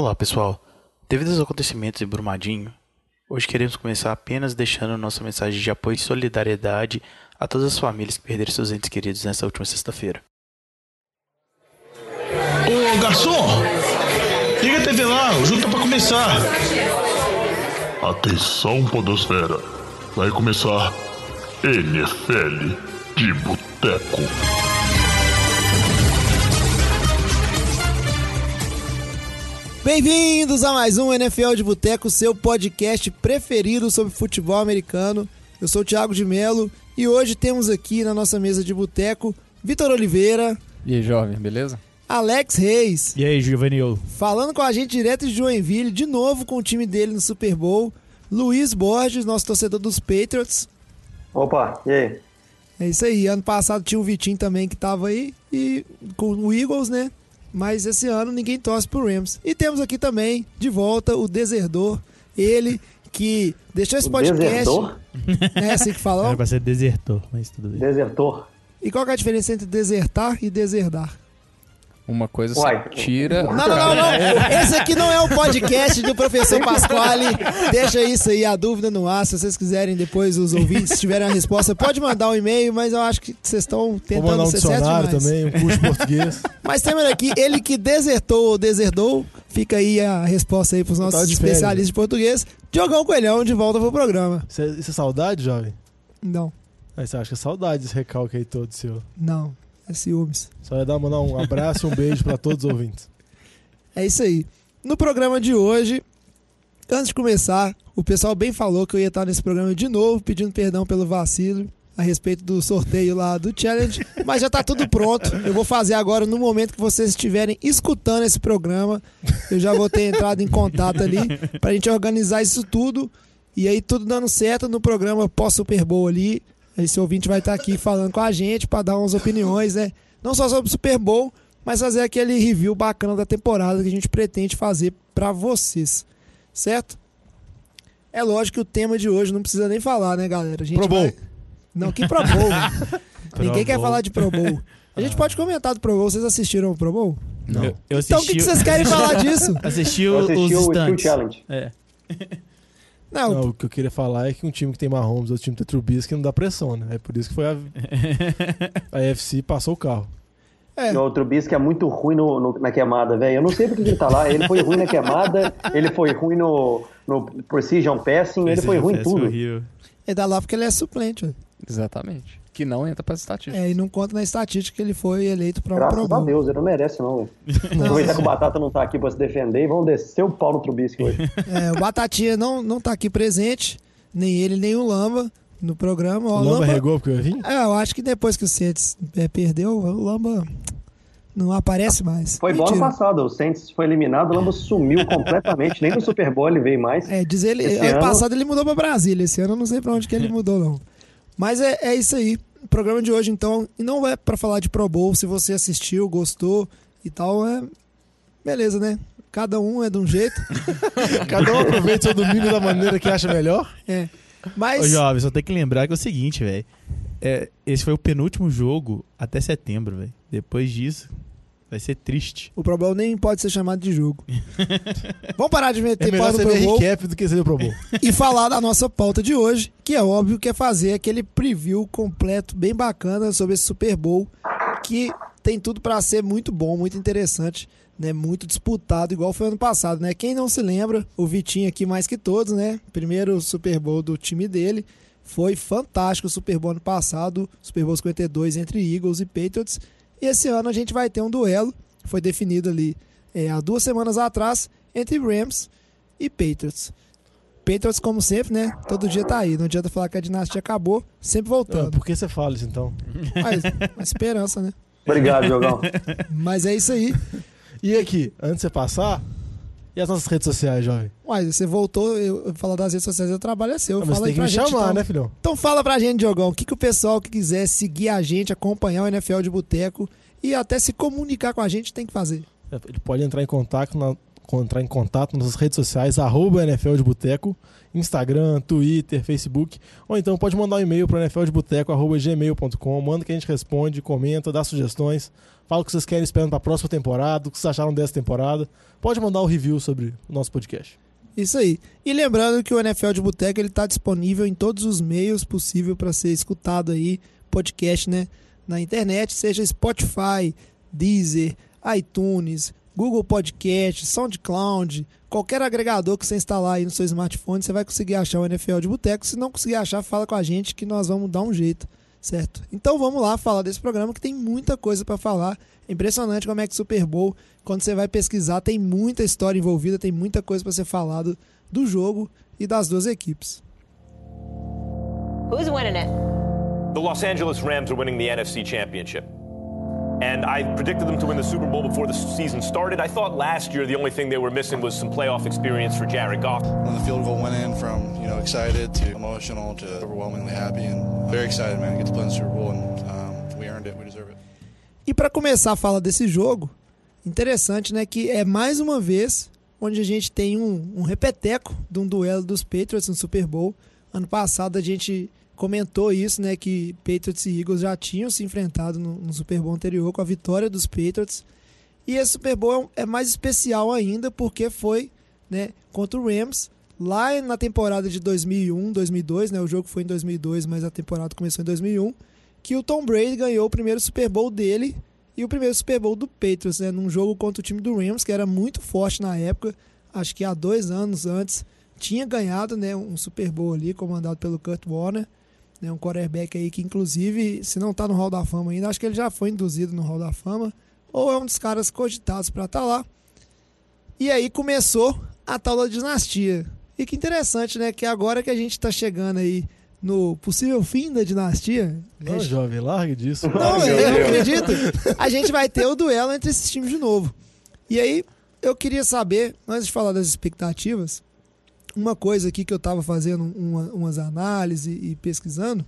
Olá, pessoal. Devido aos acontecimentos em Brumadinho, hoje queremos começar apenas deixando nossa mensagem de apoio e solidariedade a todas as famílias que perderam seus entes queridos nesta última sexta-feira. Ô garçom, liga a TV lá, o jogo tá pra começar. Atenção, Podosfera. Vai começar NFL de Boteco. Bem-vindos a mais um NFL de Boteco, seu podcast preferido sobre futebol americano. Eu sou o Thiago de Melo e hoje temos aqui na nossa mesa de boteco Vitor Oliveira, E aí, jovem, beleza? Alex Reis, E aí, Juvenil? falando com a gente direto de Joinville, de novo com o time dele no Super Bowl, Luiz Borges, nosso torcedor dos Patriots. Opa, e aí? É isso aí, ano passado tinha o Vitinho também que tava aí, e com o Eagles, né? Mas esse ano ninguém torce pro Rams. E temos aqui também, de volta, o Deserdor, ele que deixou esse O podcast. Desertor? É assim que falou? Era pra ser desertor, mas tudo bem. Desertor. E qual que é a diferença entre desertar e deserdar? Uma coisa Uai. você tira. Não, não, não, não. Esse aqui não é o podcast do professor Pasquale. Deixa isso aí, a dúvida no ar. Se vocês quiserem depois, os ouvintes, se tiverem a resposta, pode mandar um e-mail, mas eu acho que vocês estão Vou tentando mandar um ser certo dicionário demais. também, um curso de português. Mas temos aqui, ele que desertou ou deserdou, fica aí a resposta aí pros nossos Tá de férias. especialistas de português. Diogão Coelhão, de volta pro programa. Isso é, isso é saudade, jovem? Não, Aí você acha que é saudade esse recalque aí todo seu. não, é ciúmes. Só ia dar mandar um abraço e um beijo pra todos os ouvintes. É isso aí. No programa de hoje, antes de começar, o pessoal bem falou que eu ia estar nesse programa de novo, pedindo perdão pelo vacilo a respeito do sorteio lá do Challenge, mas já tá tudo pronto. Eu vou fazer agora no momento que vocês estiverem escutando esse programa. Eu já vou ter entrado em contato ali pra gente organizar isso tudo. E aí tudo dando certo no programa pós Super Bowl ali. Esse ouvinte vai estar aqui falando com a gente para dar umas opiniões, né? Não só sobre o Super Bowl, mas fazer aquele review bacana da temporada que a gente pretende fazer para vocês, certo? É lógico que o tema de hoje não precisa nem falar, né, galera? A gente Pro Bowl. vai- Não, que Pro Bowl? Ninguém quer falar de Pro Bowl. A gente pode comentar do Pro Bowl. Vocês assistiram o Pro Bowl? Não. Eu, eu Então o que, que vocês querem falar disso? Assisti Eu o- assisti os o Skill. Challenge. É. Não, Não, o que eu queria falar é que um time que tem Mahomes, outro time que tem Trubisky não dá pressão, né? É por isso que foi a, a AFC passou o carro. é. O Trubisky é muito ruim no, no- na queimada, velho. Eu não sei porque que ele tá lá. Ele foi ruim na queimada, ele foi ruim no, no Precision Passing, ele foi ruim em tudo. Horrível. Ele dá lá porque ele é suplente. ó. Exatamente. Que não entra para estatística. É, e não conta na estatística que ele foi eleito para um Graças Pro a. Deus, ele não merece, não, velho. Não, Aproveitar que o Batata não tá aqui pra se defender e vão descer o pau no Trubisky hoje. é, o Batatinha não, não tá aqui presente, nem ele, nem o Lamba no programa. Ó, O Lamba regou porque eu vim? É, eu acho que depois que o Saints é, perdeu, o Lamba não aparece mais. Foi igual ano Mentira. passado, o Saints foi eliminado, o Lamba sumiu completamente, nem no Super Bowl ele veio mais. É, diz ele, Esse ano, ano- passado ele mudou pra Brasília, esse ano eu não sei pra onde que ele mudou, não. Mas é, é isso aí. O programa de hoje, então, e não é pra falar de Pro Bowl, se você assistiu, gostou e tal, é. Beleza, né? Cada um é de um jeito. Cada um aproveita seu domingo da maneira que acha melhor. É. Ô, Mas. jovem, só tem que lembrar que é o seguinte, velho. É, esse foi o penúltimo jogo até setembro, velho. Depois disso, vai ser triste. O Pro Bowl nem pode ser chamado de jogo. Vamos parar de É meter melhor pau no você Pro Bowl recap do que ser o Pro Bowl. e falar da nossa pauta de hoje, que é óbvio que é fazer aquele preview completo, bem bacana sobre esse Super Bowl, que tem tudo pra ser muito bom, muito interessante, né? Muito disputado, igual foi ano passado, né? Quem não se lembra, o Vitinho aqui mais que todos, né? Primeiro Super Bowl do time dele. Foi fantástico o Super Bowl ano passado, Super Bowl 52 entre Eagles e Patriots. E esse ano a gente vai ter um duelo, foi definido ali é, há duas semanas atrás, entre Rams e Patriots. Patriots, como sempre, né? Todo dia tá aí. Não adianta falar que a dinastia acabou, sempre Ah, voltando. por que você fala isso então? Mas, uma esperança, né? Obrigado, Diogão. Mas é isso aí. E aqui, antes de você passar, e as nossas redes sociais, jovem? Uai, você voltou, eu, falar das redes sociais, eu trabalho é seu. Ah, mas Fala você tem que me gente, chamar, então. né, filhão? Então fala pra gente, Diogão, o que, que o pessoal que quiser seguir a gente, acompanhar o NFL de Boteco e até se comunicar com a gente tem que fazer. Ele pode entrar em contato, na- entrar em contato nas redes sociais, arroba NFL de Boteco, Instagram, Twitter, Facebook, ou então pode mandar um e-mail para nfldeboteco.gmail.com, manda que a gente responde, comenta, dá sugestões, fala o que vocês querem esperando para a próxima temporada, o que vocês acharam dessa temporada. Pode mandar um review sobre o nosso podcast. Isso aí. E lembrando que o NFL de Boteco está disponível em todos os meios possíveis para ser escutado aí, podcast, né? Na internet, seja Spotify, Deezer, iTunes, Google Podcast, SoundCloud, qualquer agregador que você instalar aí no seu smartphone, você vai conseguir achar o NFL de Boteco. Se não conseguir achar, fala com a gente que nós vamos dar um jeito, certo? Então vamos lá falar desse programa que tem muita coisa para falar. É impressionante como é que Super Bowl, quando você vai pesquisar, tem muita história envolvida, tem muita coisa para ser falado do jogo e das duas equipes. Who's winning it? The Los Angeles Rams are winning the NFC Championship. And I predicted them to win the Super Bowl before the season started. I thought last year the only thing they were missing was some playoff experience for Jared Goff. When the field goal went in, from you know excited to emotional to overwhelmingly happy, and very excited, man, to get to play in the Super Bowl, and um, we earned it, we deserve it. E para começar a falar desse jogo, interessante, né, que é mais uma vez onde a gente tem um, um repeteco de um duelo dos Patriots no Super Bowl. Ano passado a gente comentou isso, né, que Patriots e Eagles já tinham se enfrentado no, no Super Bowl anterior com a vitória dos Patriots. E esse Super Bowl é, é mais especial ainda porque foi, né, contra o Rams lá na temporada de 2001, 2002, né, o jogo foi em 2002, mas a temporada começou em 2001, que o Tom Brady ganhou o primeiro Super Bowl dele e o primeiro Super Bowl do Patriots, né, num jogo contra o time do Rams que era muito forte na época, acho que há dois anos antes tinha ganhado, né, um Super Bowl ali comandado pelo Kurt Warner né, um quarterback aí que, inclusive, se não está no Hall da Fama ainda, acho que ele já foi induzido no Hall da Fama, ou é um dos caras cogitados para estar tá lá. E aí começou a tal da dinastia. E que interessante, né? Que agora que a gente está chegando aí no possível fim da dinastia. Não, jovem, largue disso. Não, eu não acredito. A gente vai ter o duelo entre esses times de novo. E aí, eu queria saber, antes de falar das expectativas, uma coisa aqui que eu estava fazendo uma, umas análises e pesquisando,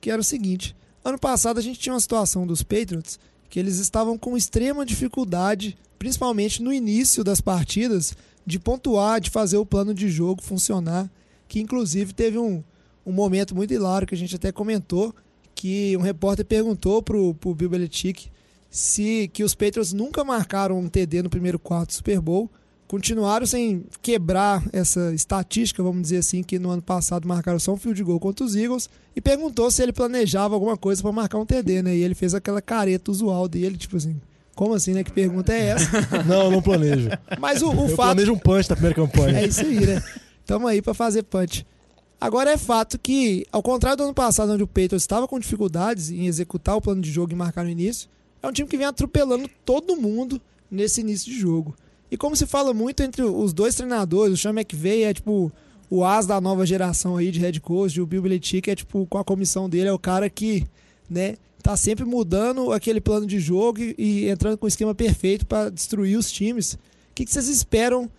que era o seguinte: ano passado a gente tinha uma situação dos Patriots que eles estavam com extrema dificuldade, principalmente no início das partidas, de pontuar, de fazer o plano de jogo funcionar. Que inclusive teve um, um momento muito hilário que a gente até comentou, que um repórter perguntou pro, pro Bill Belichick se que os Patriots nunca marcaram um TD no primeiro quarto do Super Bowl continuaram sem quebrar essa estatística, vamos dizer assim, que no ano passado marcaram só um field goal contra os Eagles, e perguntou se ele planejava alguma coisa para marcar um TD, né? E ele fez aquela careta usual dele, tipo assim, como assim, né? Que pergunta é essa? Não, não planejo. Mas o, o Eu fato. planejo um punch na primeira campanha. É isso aí, né? Tamo aí para fazer punch. Agora é fato que, ao contrário do ano passado, onde o Patriots estava com dificuldades em executar o plano de jogo e marcar no início, é um time que vem atropelando todo mundo nesse início de jogo. E como se fala muito entre os dois treinadores, o Sean McVay é tipo o as da nova geração aí de head coach, e o Bill Belichick é tipo com a comissão dele é o cara que, né, tá sempre mudando aquele plano de jogo e, e entrando com o esquema perfeito para destruir os times. O que, que vocês esperam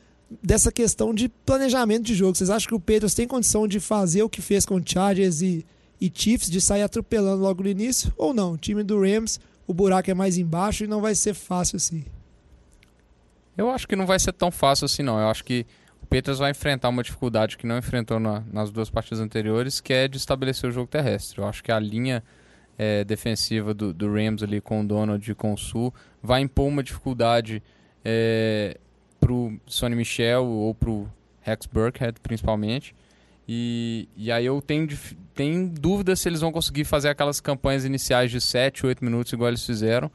dessa questão de planejamento de jogo? Vocês acham que o Patriots tem condição de fazer o que fez com Chargers e, e Chiefs, de sair atropelando logo no início? Ou não? O time do Rams, o buraco é mais embaixo e não vai ser fácil assim. Eu acho que não vai ser tão fácil assim, não. Eu acho que o Peters vai enfrentar uma dificuldade que não enfrentou na, nas duas partidas anteriores, que é de estabelecer o jogo terrestre. Eu acho que a linha é, defensiva do, do, Rams ali com o Donald e com o Sul vai impor uma dificuldade é, pro Sonny Michel ou pro Rex Burkhead, principalmente. E, e aí eu tenho, tenho dúvida se eles vão conseguir fazer aquelas campanhas iniciais de 7, 8 minutos igual eles fizeram.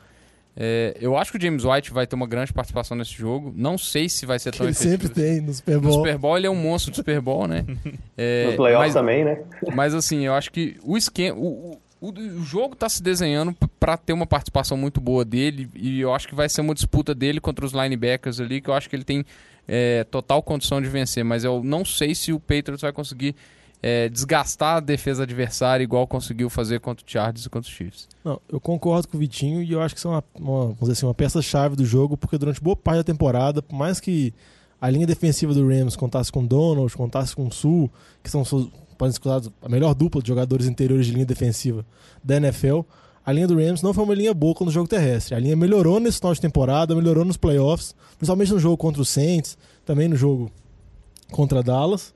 É, eu acho que o James White vai ter uma grande participação nesse jogo. Não sei se vai ser que tão ele efetivo. sempre tem no Super Bowl. No Super Bowl ele é um monstro do Super Bowl, né? É, Nos playoffs mas, também, né? Mas assim, eu acho que o esquema. O, o, o jogo está se desenhando para ter uma participação muito boa dele. E eu acho que vai ser uma disputa dele contra os linebackers ali, que eu acho que ele tem é, total condição de vencer. Mas eu não sei se o Patriots vai conseguir é, desgastar a defesa adversária igual conseguiu fazer contra o Chargers e contra os Chiefs. Não, eu concordo com o Vitinho e eu acho que isso é uma, uma, vamos dizer assim, uma peça-chave do jogo, porque durante boa parte da temporada, por mais que a linha defensiva do Rams contasse com Donald, contasse com Sul, que são podem ser a melhor dupla de jogadores interiores de linha defensiva da NFL, a linha do Rams não foi uma linha boa no jogo terrestre. A linha melhorou nesse final de temporada, melhorou nos playoffs, principalmente no jogo contra o Saints, também no jogo contra Dallas.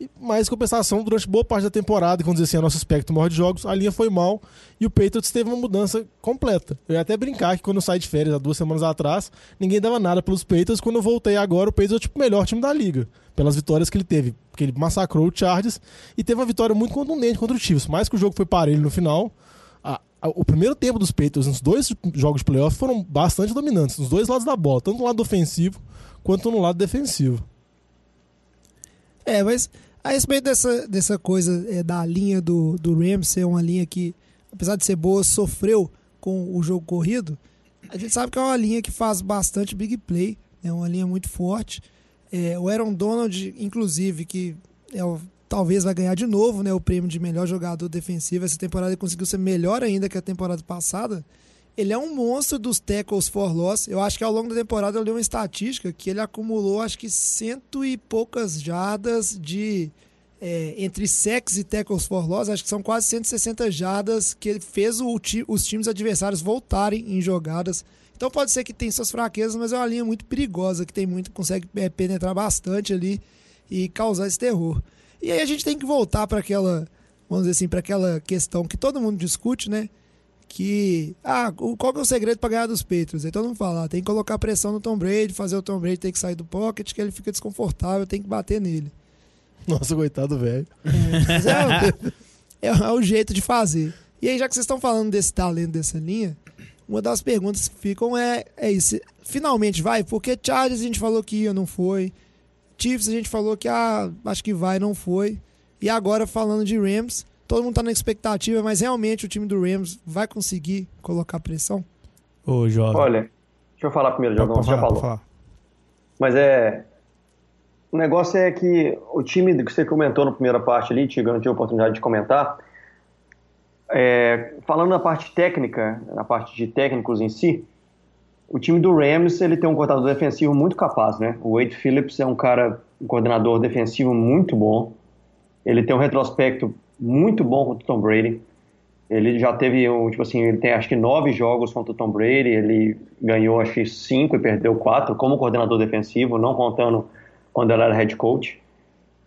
E mais compensação, durante boa parte da temporada, quando assim, nosso espectro maior de jogos, a linha foi mal e o Patriots teve uma mudança completa. Eu ia até brincar que quando eu saí de férias há duas semanas atrás, ninguém dava nada pelos Patriots. Quando eu voltei agora, o Patriots é tipo, o melhor time da liga, pelas vitórias que ele teve. Porque ele massacrou o Chargers e teve uma vitória muito contundente contra o Chiefs. Mais que o jogo foi parelho no final, a, a, o primeiro tempo dos Patriots nos dois jogos de playoff foram bastante dominantes, nos dois lados da bola, tanto no lado ofensivo quanto no lado defensivo. É, mas a respeito dessa, dessa coisa é, da linha do, do Rams ser uma linha que, apesar de ser boa, sofreu com o jogo corrido, a gente sabe que é uma linha que faz bastante big play, é uma linha muito forte. É, o Aaron Donald, inclusive, que é o, talvez vai ganhar de novo né, o prêmio de melhor jogador defensivo. Essa temporada ele conseguiu ser melhor ainda que a temporada passada. Ele é um monstro dos tackles for loss. Eu acho que ao longo da temporada eu li uma estatística que ele acumulou acho que cento e poucas jardas de é, entre sacks e tackles for loss. Acho que são quase 160 jardas que ele fez o, os times adversários voltarem em jogadas. Então pode ser que tenha suas fraquezas, mas é uma linha muito perigosa que tem muito consegue é, penetrar bastante ali e causar esse terror. E aí a gente tem que voltar para aquela, vamos dizer assim, para aquela questão que todo mundo discute, né? Que ah, qual que é o segredo para ganhar dos Patriots? Então não fala, tem que colocar pressão no Tom Brady, fazer o Tom Brady ter que sair do pocket, que ele fica desconfortável, tem que bater nele. Nossa, coitado velho. É, é, é, o jeito de fazer. E aí, já que vocês estão falando desse talento dessa linha, uma das perguntas que ficam é, é isso. Finalmente vai? Porque Chargers a gente falou que ia, não foi. Chiefs a gente falou que ah, acho que vai, não foi. E agora falando de Rams, todo mundo tá na expectativa, mas realmente o time do Rams vai conseguir colocar pressão? Ô, jovem. Olha, deixa eu falar primeiro, Jogão, você já falou. Mas é. O negócio é que o time que você comentou na primeira parte ali, Tiga, não tive oportunidade de comentar. É, falando na parte técnica, na parte de técnicos em si, o time do Rams ele tem um coordenador defensivo muito capaz, né? O Wade Phillips é um cara, um coordenador defensivo muito bom. Ele tem um retrospecto muito bom contra o Tom Brady. Ele já teve, um, tipo assim, ele tem acho que nove jogos contra o Tom Brady, ele ganhou acho que cinco e perdeu quatro como coordenador defensivo, não contando quando ele era head coach.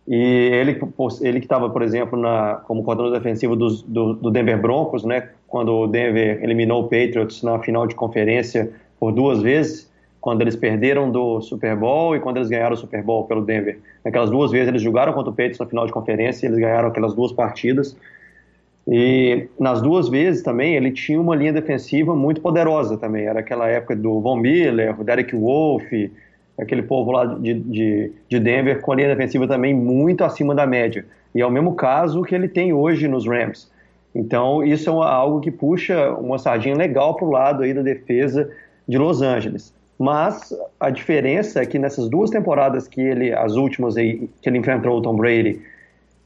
E ele, ele que estava, por exemplo, na, como coordenador defensivo do, do Denver Broncos, né, quando o Denver eliminou o Patriots na final de conferência por duas vezes, quando eles perderam do Super Bowl e quando eles ganharam o Super Bowl pelo Denver. Naquelas duas vezes eles jogaram contra o Patriots na final de conferência, eles ganharam aquelas duas partidas. E nas duas vezes também ele tinha uma linha defensiva muito poderosa também. Era aquela época do Von Miller, o Derek Wolfe, aquele povo lá de, de, de Denver com a linha defensiva também muito acima da média. E é o mesmo caso que ele tem hoje nos Rams. Então isso é algo que puxa uma sardinha legal para o lado aí da defesa de Los Angeles. Mas a diferença é que nessas duas temporadas que ele, as últimas aí, que ele enfrentou o Tom Brady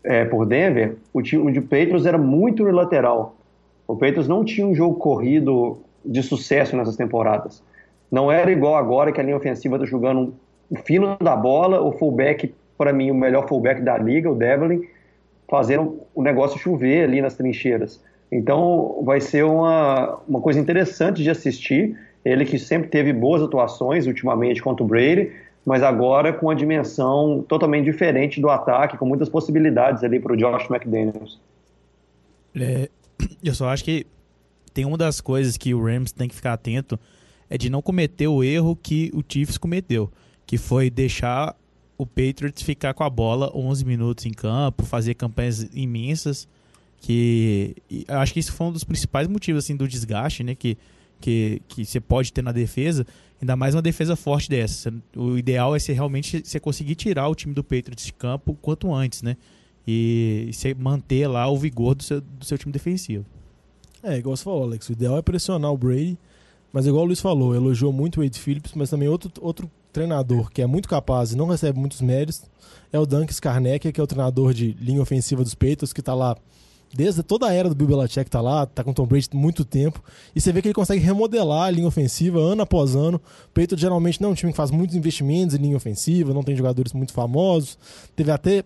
é, por Denver, o time de Patriots era muito unilateral. O Patriots não tinha um jogo corrido de sucesso nessas temporadas. Não era igual agora que a linha ofensiva está jogando o fino da bola, o fullback, para mim, o melhor fullback da liga, o Devlin, fazendo o negócio chover ali nas trincheiras. Então vai ser uma, uma coisa interessante de assistir ele que sempre teve boas atuações ultimamente contra o Brady, mas agora com uma dimensão totalmente diferente do ataque, com muitas possibilidades ali para o Josh McDaniels. É, eu só acho que tem uma das coisas que o Rams tem que ficar atento é de não cometer o erro que o Chiefs cometeu, que foi deixar o Patriots ficar com a bola 11 minutos em campo, fazer campanhas imensas, que acho que isso foi um dos principais motivos assim do desgaste, né, que que, que você pode ter na defesa, ainda mais uma defesa forte dessa. O ideal é você realmente você conseguir tirar o time do Patriots de campo quanto antes, né? E você manter lá o vigor do seu, do seu time defensivo. É, igual você falou, Alex, o ideal é pressionar o Brady, mas igual o Luiz falou, elogiou muito o Wade Phillips, mas também outro, outro treinador que é muito capaz e não recebe muitos méritos é o Duncan Skarnek, que é o treinador de linha ofensiva dos Patriots, que está lá desde toda a era do Bill Belichick tá lá, tá com o Tom Brady muito tempo, e você vê que ele consegue remodelar a linha ofensiva ano após ano. O geralmente não é um time que faz muitos investimentos em linha ofensiva, não tem jogadores muito famosos. Teve até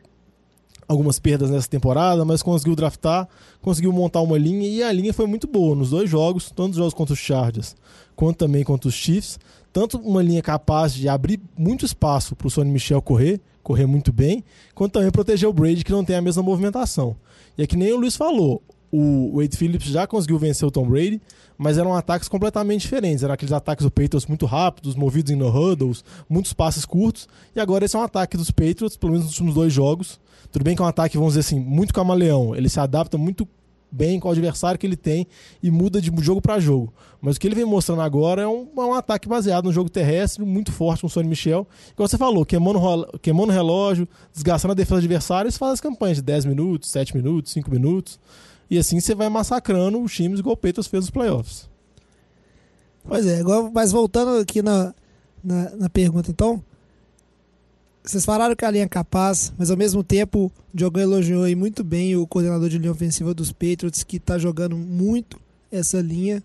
algumas perdas nessa temporada, mas conseguiu draftar, conseguiu montar uma linha e a linha foi muito boa nos dois jogos, tanto nos jogos contra os Chargers quanto também contra os Chiefs. Tanto uma linha capaz de abrir muito espaço para o Sonny Michel correr, correr muito bem, quanto também proteger o Brady que não tem a mesma movimentação. E é que nem o Luiz falou, o Wade Phillips já conseguiu vencer o Tom Brady, mas eram ataques completamente diferentes. Eram aqueles ataques do Patriots muito rápidos, movidos em no huddles, muitos passes curtos. E agora esse é um ataque dos Patriots, pelo menos nos últimos dois jogos. Tudo bem que é um ataque, vamos dizer assim, muito camaleão. Ele se adapta muito bem com o adversário que ele tem e muda de jogo para jogo. Mas o que ele vem mostrando agora é um, é um ataque baseado no jogo terrestre, muito forte com o Sonny Michel. Igual você falou, queimando, queimando relógio, desgastando a defesa adversária, eles fazem as campanhas de 10 minutos, 7 minutos, 5 minutos. E assim você vai massacrando os times igual o Peitos fez nos playoffs. Pois é, agora, mas voltando aqui na, na, na, pergunta, então. Vocês falaram que a linha é capaz, mas ao mesmo tempo o Diogão elogiou aí muito bem o coordenador de linha ofensiva dos Patriots, que está jogando muito essa linha.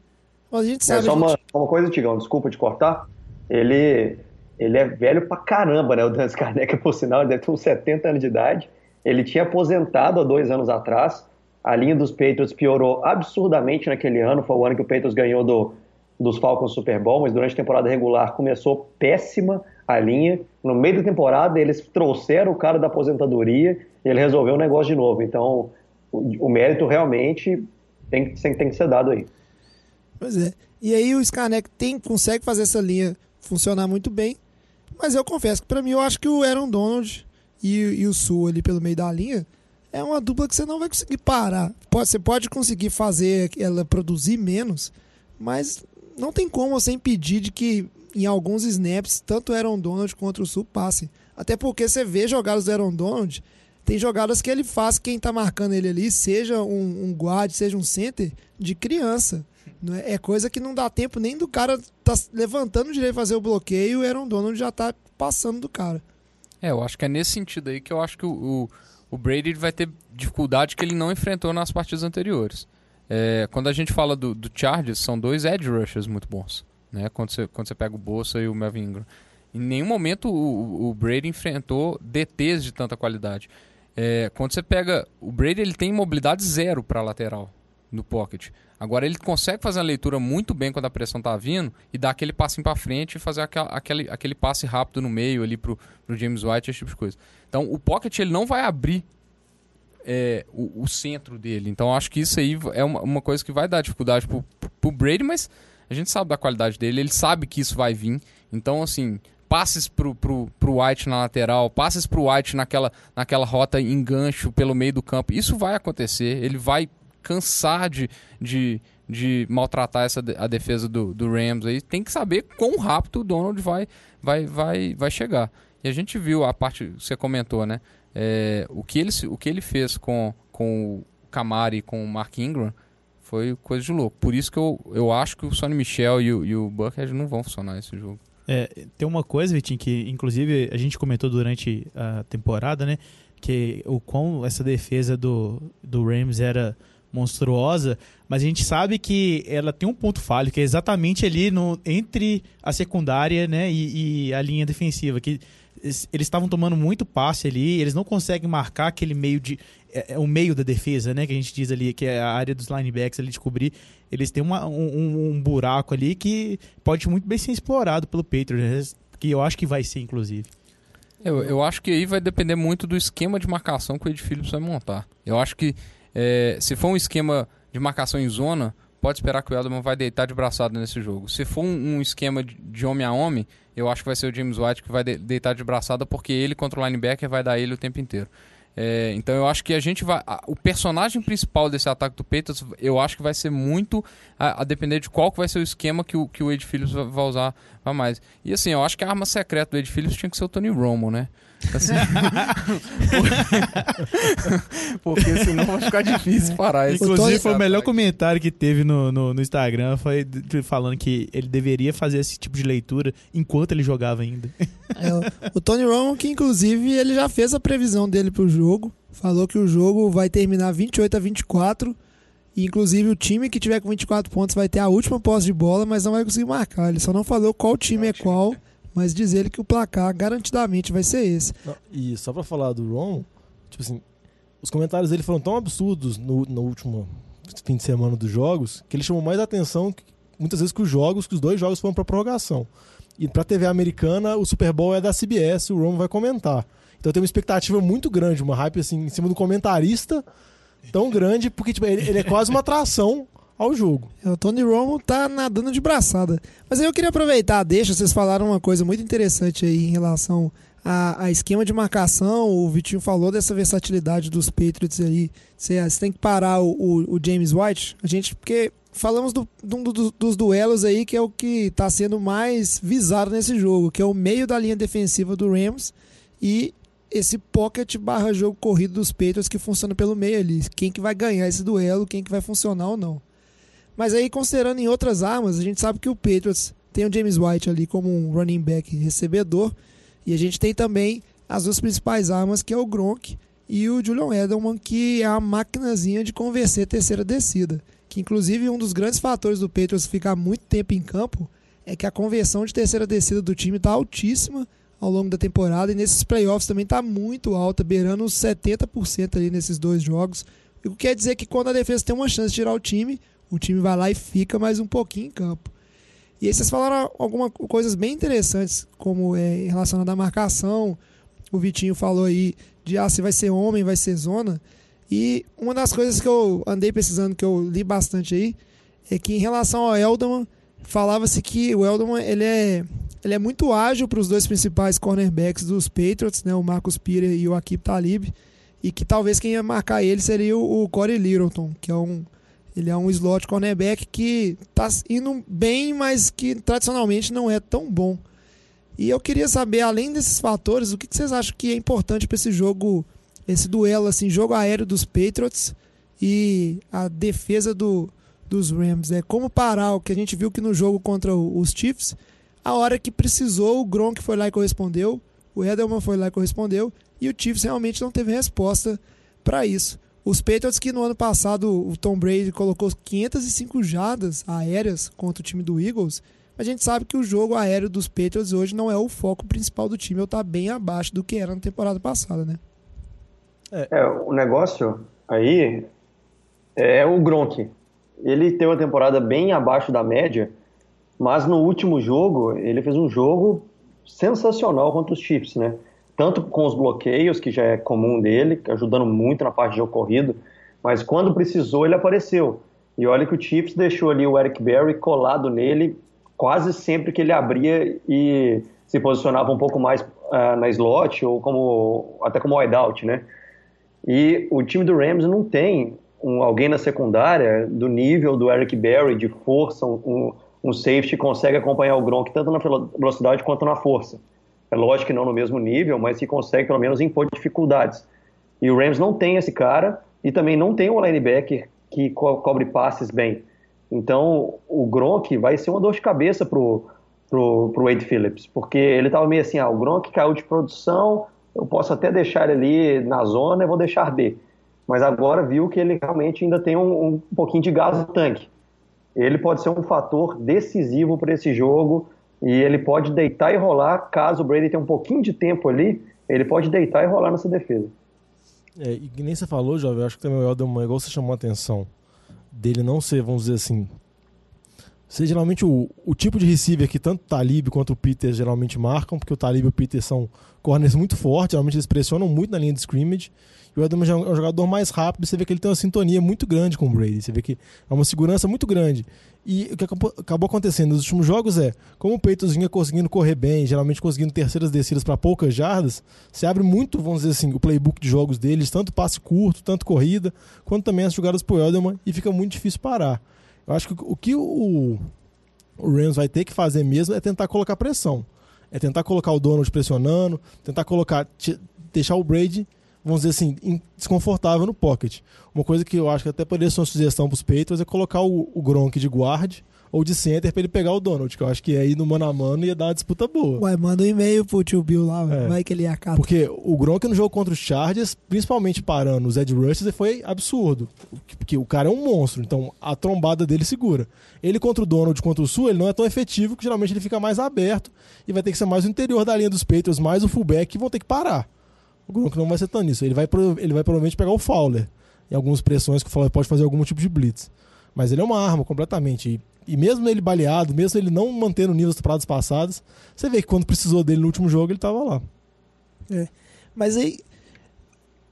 Mas a gente sabe. É, só gente... Uma, uma coisa, Tigão, desculpa te cortar. Ele, ele é velho pra caramba, né? O Dan Scarneca, por sinal, ele deve ter uns 70 anos de idade. Ele tinha aposentado há dois anos atrás a linha dos Patriots piorou absurdamente naquele ano. Foi o ano que o Patriots ganhou do, dos Falcons Super Bowl, mas durante a temporada regular começou péssima a linha. No meio da temporada, eles trouxeram o cara da aposentadoria e ele resolveu o negócio de novo. Então, o, o mérito realmente tem, tem, tem, que ser dado aí. Pois é. E aí o Scarneck tem, consegue fazer essa linha funcionar muito bem, mas eu confesso que para mim eu acho que o Aaron Donald e, e o Sul ali pelo meio da linha é uma dupla que você não vai conseguir parar. Pode, você pode conseguir fazer ela produzir menos, mas não tem como você impedir de que em alguns snaps, tanto o Aaron Donald quanto o Sul passem. Até porque você vê jogadas do Aaron Donald, tem jogadas que ele faz quem está marcando ele ali, seja um, um guard, seja um center, de criança. É? é coisa que não dá tempo nem do cara tá levantando direito fazer o bloqueio e o Aaron Donald já tá passando do cara. É, eu acho que é nesse sentido aí que eu acho que o, o o Brady vai ter dificuldade que ele não enfrentou nas partidas anteriores. É, quando a gente fala do, do, Chargers, são dois edge rushers muito bons. Né? Quando, você, quando você pega o Bolsa e o Melvin Ingram. Em nenhum momento o, o Brady enfrentou DTs de tanta qualidade. É, quando você pega. O Brady ele tem mobilidade zero para lateral no pocket. Agora ele consegue fazer a leitura muito bem quando a pressão está vindo e dar aquele passinho para frente e fazer aquela, aquele, aquele passe rápido no meio ali pro, pro James White, esse tipo de coisa. Então o pocket ele não vai abrir é, o, o, centro dele. Então acho que isso aí é uma, uma coisa que vai dar dificuldade pro, pro Brady, mas a gente sabe da qualidade dele, ele sabe que isso vai vir. Então, assim, passes pro, pro, pro White na lateral, passes pro White naquela, naquela rota em gancho pelo meio do campo. Isso vai acontecer. Ele vai cansar de, de, de maltratar essa, a defesa do, do Rams aí. Tem que saber quão rápido o Donald vai, vai, vai, vai chegar. E a gente viu a parte que você comentou, né? É, o, que ele, o que ele fez com, com o Camari e com o Mark Ingram foi coisa de louco. Por isso que eu, eu acho que o Sonny Michel e o, e o Buckhead não vão funcionar nesse jogo. É, tem uma coisa, Vitinho, que inclusive a gente comentou durante a temporada, né? Que o quão essa defesa do, do Rams era monstruosa, mas a gente sabe que ela tem um ponto falho, que é exatamente ali no, entre a secundária né, e, e a linha defensiva, que eles estavam tomando muito passe ali, eles não conseguem marcar aquele meio de. É, é, o meio da defesa, né? Que a gente diz ali, que é a área dos linebacks ali de cobrir. Eles têm uma, um, um, buraco ali que pode muito bem ser explorado pelo Patriots, que eu acho que vai ser, inclusive. Eu, eu acho que aí vai depender muito do esquema de marcação que o Ed Phillips vai montar. Eu acho que é, se for um esquema de marcação em zona, pode esperar que o Edelman vai deitar de braçada nesse jogo. Se for um, um esquema de, de, homem a homem, eu acho que vai ser o James White que vai de, deitar de braçada, porque ele contra o linebacker vai dar ele o tempo inteiro. É, então eu acho que a gente vai. A, o personagem principal desse ataque do Peitos, eu acho que vai ser muito a, a, depender de qual que vai ser o esquema que o, que o Ed Phillips vai, vai usar vai mais. E assim, eu acho que a arma secreta do Ed Phillips tinha que ser o Tony Romo, né? Assim, porque senão vai ficar difícil parar. Inclusive, foi o melhor comentário que teve no, no, no, Instagram. Foi falando que ele deveria fazer esse tipo de leitura enquanto ele jogava ainda. É, o Tony Romo, que inclusive ele já fez a previsão dele pro jogo. Falou que o jogo vai terminar 28 a 24. E, inclusive, o time que tiver com 24 pontos vai ter a última posse de bola, mas não vai conseguir marcar. Ele só não falou qual time é qual mas diz ele que o placar garantidamente vai ser esse. E só para falar do Ron, tipo assim, os comentários dele foram tão absurdos no, no último fim de semana dos jogos que ele chamou mais atenção que, muitas vezes que os jogos, que os dois jogos foram para prorrogação. E para TV americana, o Super Bowl é da CBS, o Romo vai comentar. Então tem uma expectativa muito grande, uma hype assim em cima do comentarista tão grande, porque tipo, ele, ele é quase uma atração ao jogo. É, o Tony Romo tá nadando de braçada. Mas aí eu queria aproveitar, deixa, vocês falaram uma coisa muito interessante aí em relação a, a, esquema de marcação, o Vitinho falou dessa versatilidade dos Patriots aí. Você, você tem que parar o, o, o, James White. A gente, porque falamos do, do, do, dos duelos aí, que é o que está sendo mais visado nesse jogo, que é o meio da linha defensiva do Rams e esse pocket barra jogo corrido dos Patriots que funciona pelo meio ali. Quem que vai ganhar esse duelo, quem que vai funcionar ou não. Mas aí, considerando em outras armas, a gente sabe que o Patriots tem o James White ali como um running back recebedor e a gente tem também as duas principais armas, que é o Gronk e o Julian Edelman, que é a maquinazinha de convencer terceira descida. Que inclusive um dos grandes fatores do Patriots ficar muito tempo em campo é que a conversão de terceira descida do time está altíssima ao longo da temporada e nesses playoffs também está muito alta, beirando os 70% ali nesses dois jogos. O que quer dizer que quando a defesa tem uma chance de tirar o time, o time vai lá e fica mais um pouquinho em campo. E aí vocês falaram algumas coisas bem interessantes, como é relacionada à marcação. O Vitinho falou aí de ah, se vai ser homem, vai ser zona. E uma das coisas que eu andei pesquisando, que eu li bastante aí, é que em relação ao Elderman, falava-se que o Elderman ele é, ele é muito ágil para os dois principais cornerbacks dos Patriots, né, o Marcus Peter e o Akib Talib, e que talvez quem ia marcar ele seria o, o Corey Littleton, que é um ele é um slot cornerback que está indo bem, mas que tradicionalmente não é tão bom. E eu queria saber, além desses fatores, o que vocês acham que é importante para esse jogo, esse duelo, assim, jogo aéreo dos Patriots e a defesa do, dos Rams? É como parar o que a gente viu que no jogo contra os Chiefs, a hora que precisou, o Gronk foi lá e correspondeu, o Edelman foi lá e correspondeu, e o Chiefs realmente não teve resposta para isso. Os Patriots que no ano passado o Tom Brady colocou 505 jardas aéreas contra o time do Eagles, a gente sabe que o jogo aéreo dos Patriots hoje não é o foco principal do time, ou está bem abaixo do que era na temporada passada, né? É, é o negócio aí é o Gronk. Ele teve uma temporada bem abaixo da média, mas no último jogo ele fez um jogo sensacional contra os Chiefs, né? Tanto com os bloqueios, que já é comum dele, ajudando muito na parte de ocorrido, mas quando precisou ele apareceu. E olha que o Chiefs deixou ali o Eric Berry colado nele quase sempre que ele abria e se posicionava um pouco mais uh, na slot ou como até como wideout, né? E o time do Rams não tem um, alguém na secundária do nível do Eric Berry, de força, um, um safety consegue acompanhar o Gronk tanto na velocidade quanto na força. É lógico que não no mesmo nível, mas que consegue pelo menos impor dificuldades. E o Rams não tem esse cara e também não tem um linebacker que co cobre passes bem. Então o Gronk vai ser uma dor de cabeça pro, pro, pro Wade Phillips, porque ele estava meio assim, ah, o Gronk caiu de produção, eu posso até deixar ele ali na zona, eu vou deixar B. Mas agora viu que ele realmente ainda tem um, um pouquinho de gás no tanque. Ele pode ser um fator decisivo para esse jogo e ele pode deitar e rolar, caso o Brady tenha um pouquinho de tempo ali, ele pode deitar e rolar nessa defesa. É, e nem você falou, Jovem, eu acho que também o Elderman, igual você chamou a atenção, dele não ser, vamos dizer assim, ser geralmente o, o tipo de receiver que tanto o Talib quanto o Peter geralmente marcam, porque o Talib e o Peter são corners muito fortes, geralmente eles pressionam muito na linha de scrimmage, o Edelman é um jogador mais rápido, você vê que ele tem uma sintonia muito grande com o Brady, você vê que é uma segurança muito grande. E o que acabou acontecendo nos últimos jogos é, como o Peitos vinha conseguindo correr bem, geralmente conseguindo terceiras descidas para poucas jardas, se abre muito, vamos dizer assim, o playbook de jogos deles, tanto passe curto, tanto corrida, quanto também as jogadas pro Edelman, e fica muito difícil parar. Eu acho que o que o, o Rams vai ter que fazer mesmo é tentar colocar pressão. É tentar colocar o Donald pressionando, tentar colocar, deixar o Brady vamos dizer assim, desconfortável no pocket. Uma coisa que eu acho que até poderia ser uma sugestão para os Patriots é colocar o, o Gronk de guard ou de center para ele pegar o Donald, que eu acho que aí no mano a mano ia dar uma disputa boa. Ué, manda um e-mail pro tio Bill lá, é. vai que ele acaba. Porque o Gronk no jogo contra os Chargers, principalmente parando os Ed Rushers, foi absurdo. Porque o cara é um monstro, então a trombada dele segura. Ele contra o Donald, contra o Sul, ele não é tão efetivo, que geralmente ele fica mais aberto e vai ter que ser mais o interior da linha dos Patriots, mais o fullback, que vão ter que parar O Gronk não vai ser tão nisso. Ele vai, ele vai provavelmente pegar o Fowler. Em algumas pressões que o Fowler pode fazer algum tipo de blitz. Mas ele é uma arma completamente. E, e mesmo ele baleado, mesmo ele não mantendo o nível das temporadas passadas, você vê que quando precisou dele no último jogo, ele estava lá. É. Mas aí,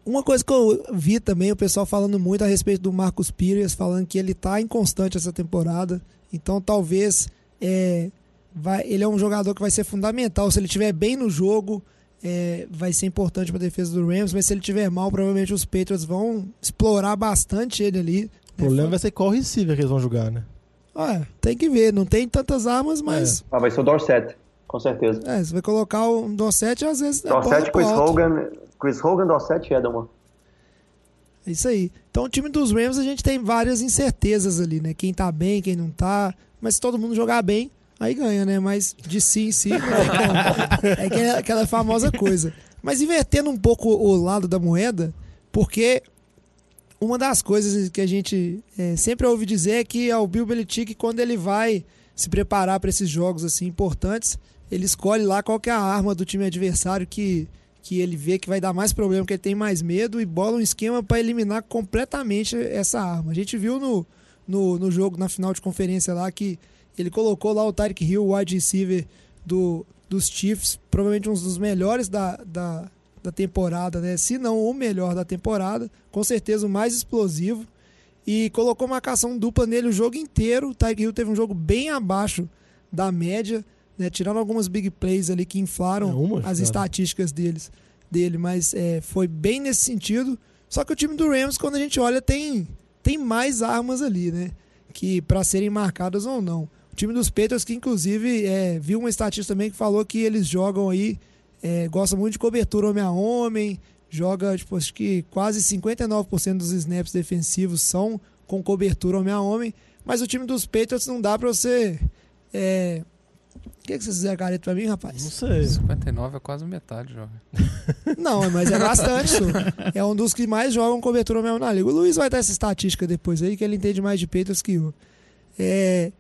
uma coisa que eu vi também, o pessoal falando muito a respeito do Marcos Pires, falando que ele está inconstante essa temporada. Então talvez é, vai, ele é um jogador que vai ser fundamental. Se ele estiver bem no jogo, é, vai ser importante para a defesa do Rams, mas se ele estiver mal, provavelmente os Patriots vão explorar bastante ele ali. O problema vai ser qual receiver que eles vão jogar, né? Ah, tem que ver, não tem tantas armas, mas. É. Ah, vai ser o Dorset, com certeza. É, você vai colocar o Dorset às vezes. Dorset, Chris Hogan, Chris Hogan, Dorset e Edelman. É isso aí. Então, o time dos Rams, a gente tem várias incertezas ali, né? Quem tá bem, quem não tá. Mas se todo mundo jogar bem, aí ganha, né? Mas de si em si, é, é aquela famosa coisa. Mas invertendo um pouco o lado da moeda, porque uma das coisas que a gente é, sempre ouve dizer é que é o Bill Belichick, quando ele vai se preparar para esses jogos assim importantes, ele escolhe lá qual é a arma do time adversário que, que ele vê que vai dar mais problema, que ele tem mais medo e bola um esquema para eliminar completamente essa arma. A gente viu no, no, no jogo, na final de conferência lá, que ele colocou lá o Tyreek Hill, o wide receiver do, dos Chiefs, provavelmente um dos melhores da, da, da temporada, né? Se não o melhor da temporada, com certeza o mais explosivo. E colocou marcação dupla nele o jogo inteiro. O Tyreek Hill teve um jogo bem abaixo da média, né? Tirando algumas big plays ali que inflaram é uma, as cara. estatísticas deles, dele, mas é, foi bem nesse sentido. Só que o time do Rams, quando a gente olha, tem, tem mais armas ali, né? Que para serem marcadas ou não. O time dos Patriots, que inclusive é, viu uma estatística também que falou que eles jogam aí, é, gostam muito de cobertura homem a homem, joga, tipo, acho que quase 59% dos snaps defensivos são com cobertura homem a homem, mas o time dos Patriots não dá para você. É... O que, que vocês fizeram careta pra mim, rapaz? Não sei. 59 é quase metade, jovem. Não, mas é bastante, isso. É um dos que mais jogam cobertura homem a homem na liga. O Luiz vai dar essa estatística depois aí, que ele entende mais de Patriots que eu. É...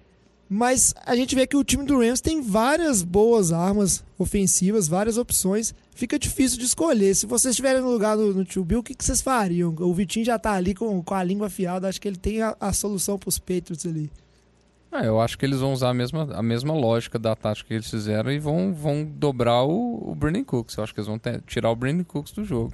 Mas a gente vê que o time do Rams tem várias boas armas ofensivas, várias opções. Fica difícil de escolher. Se vocês estiverem no lugar do, no Tio Bill, o que, que vocês fariam? O Vitinho já tá ali com, com a língua afiada. Acho que ele tem a, a solução para os Patriots ali. Ah, eu acho que eles vão usar a mesma, a mesma lógica da tática que eles fizeram e vão, vão dobrar o, o Brandon Cooks. Eu acho que eles vão ter, tirar o Brandon Cooks do jogo.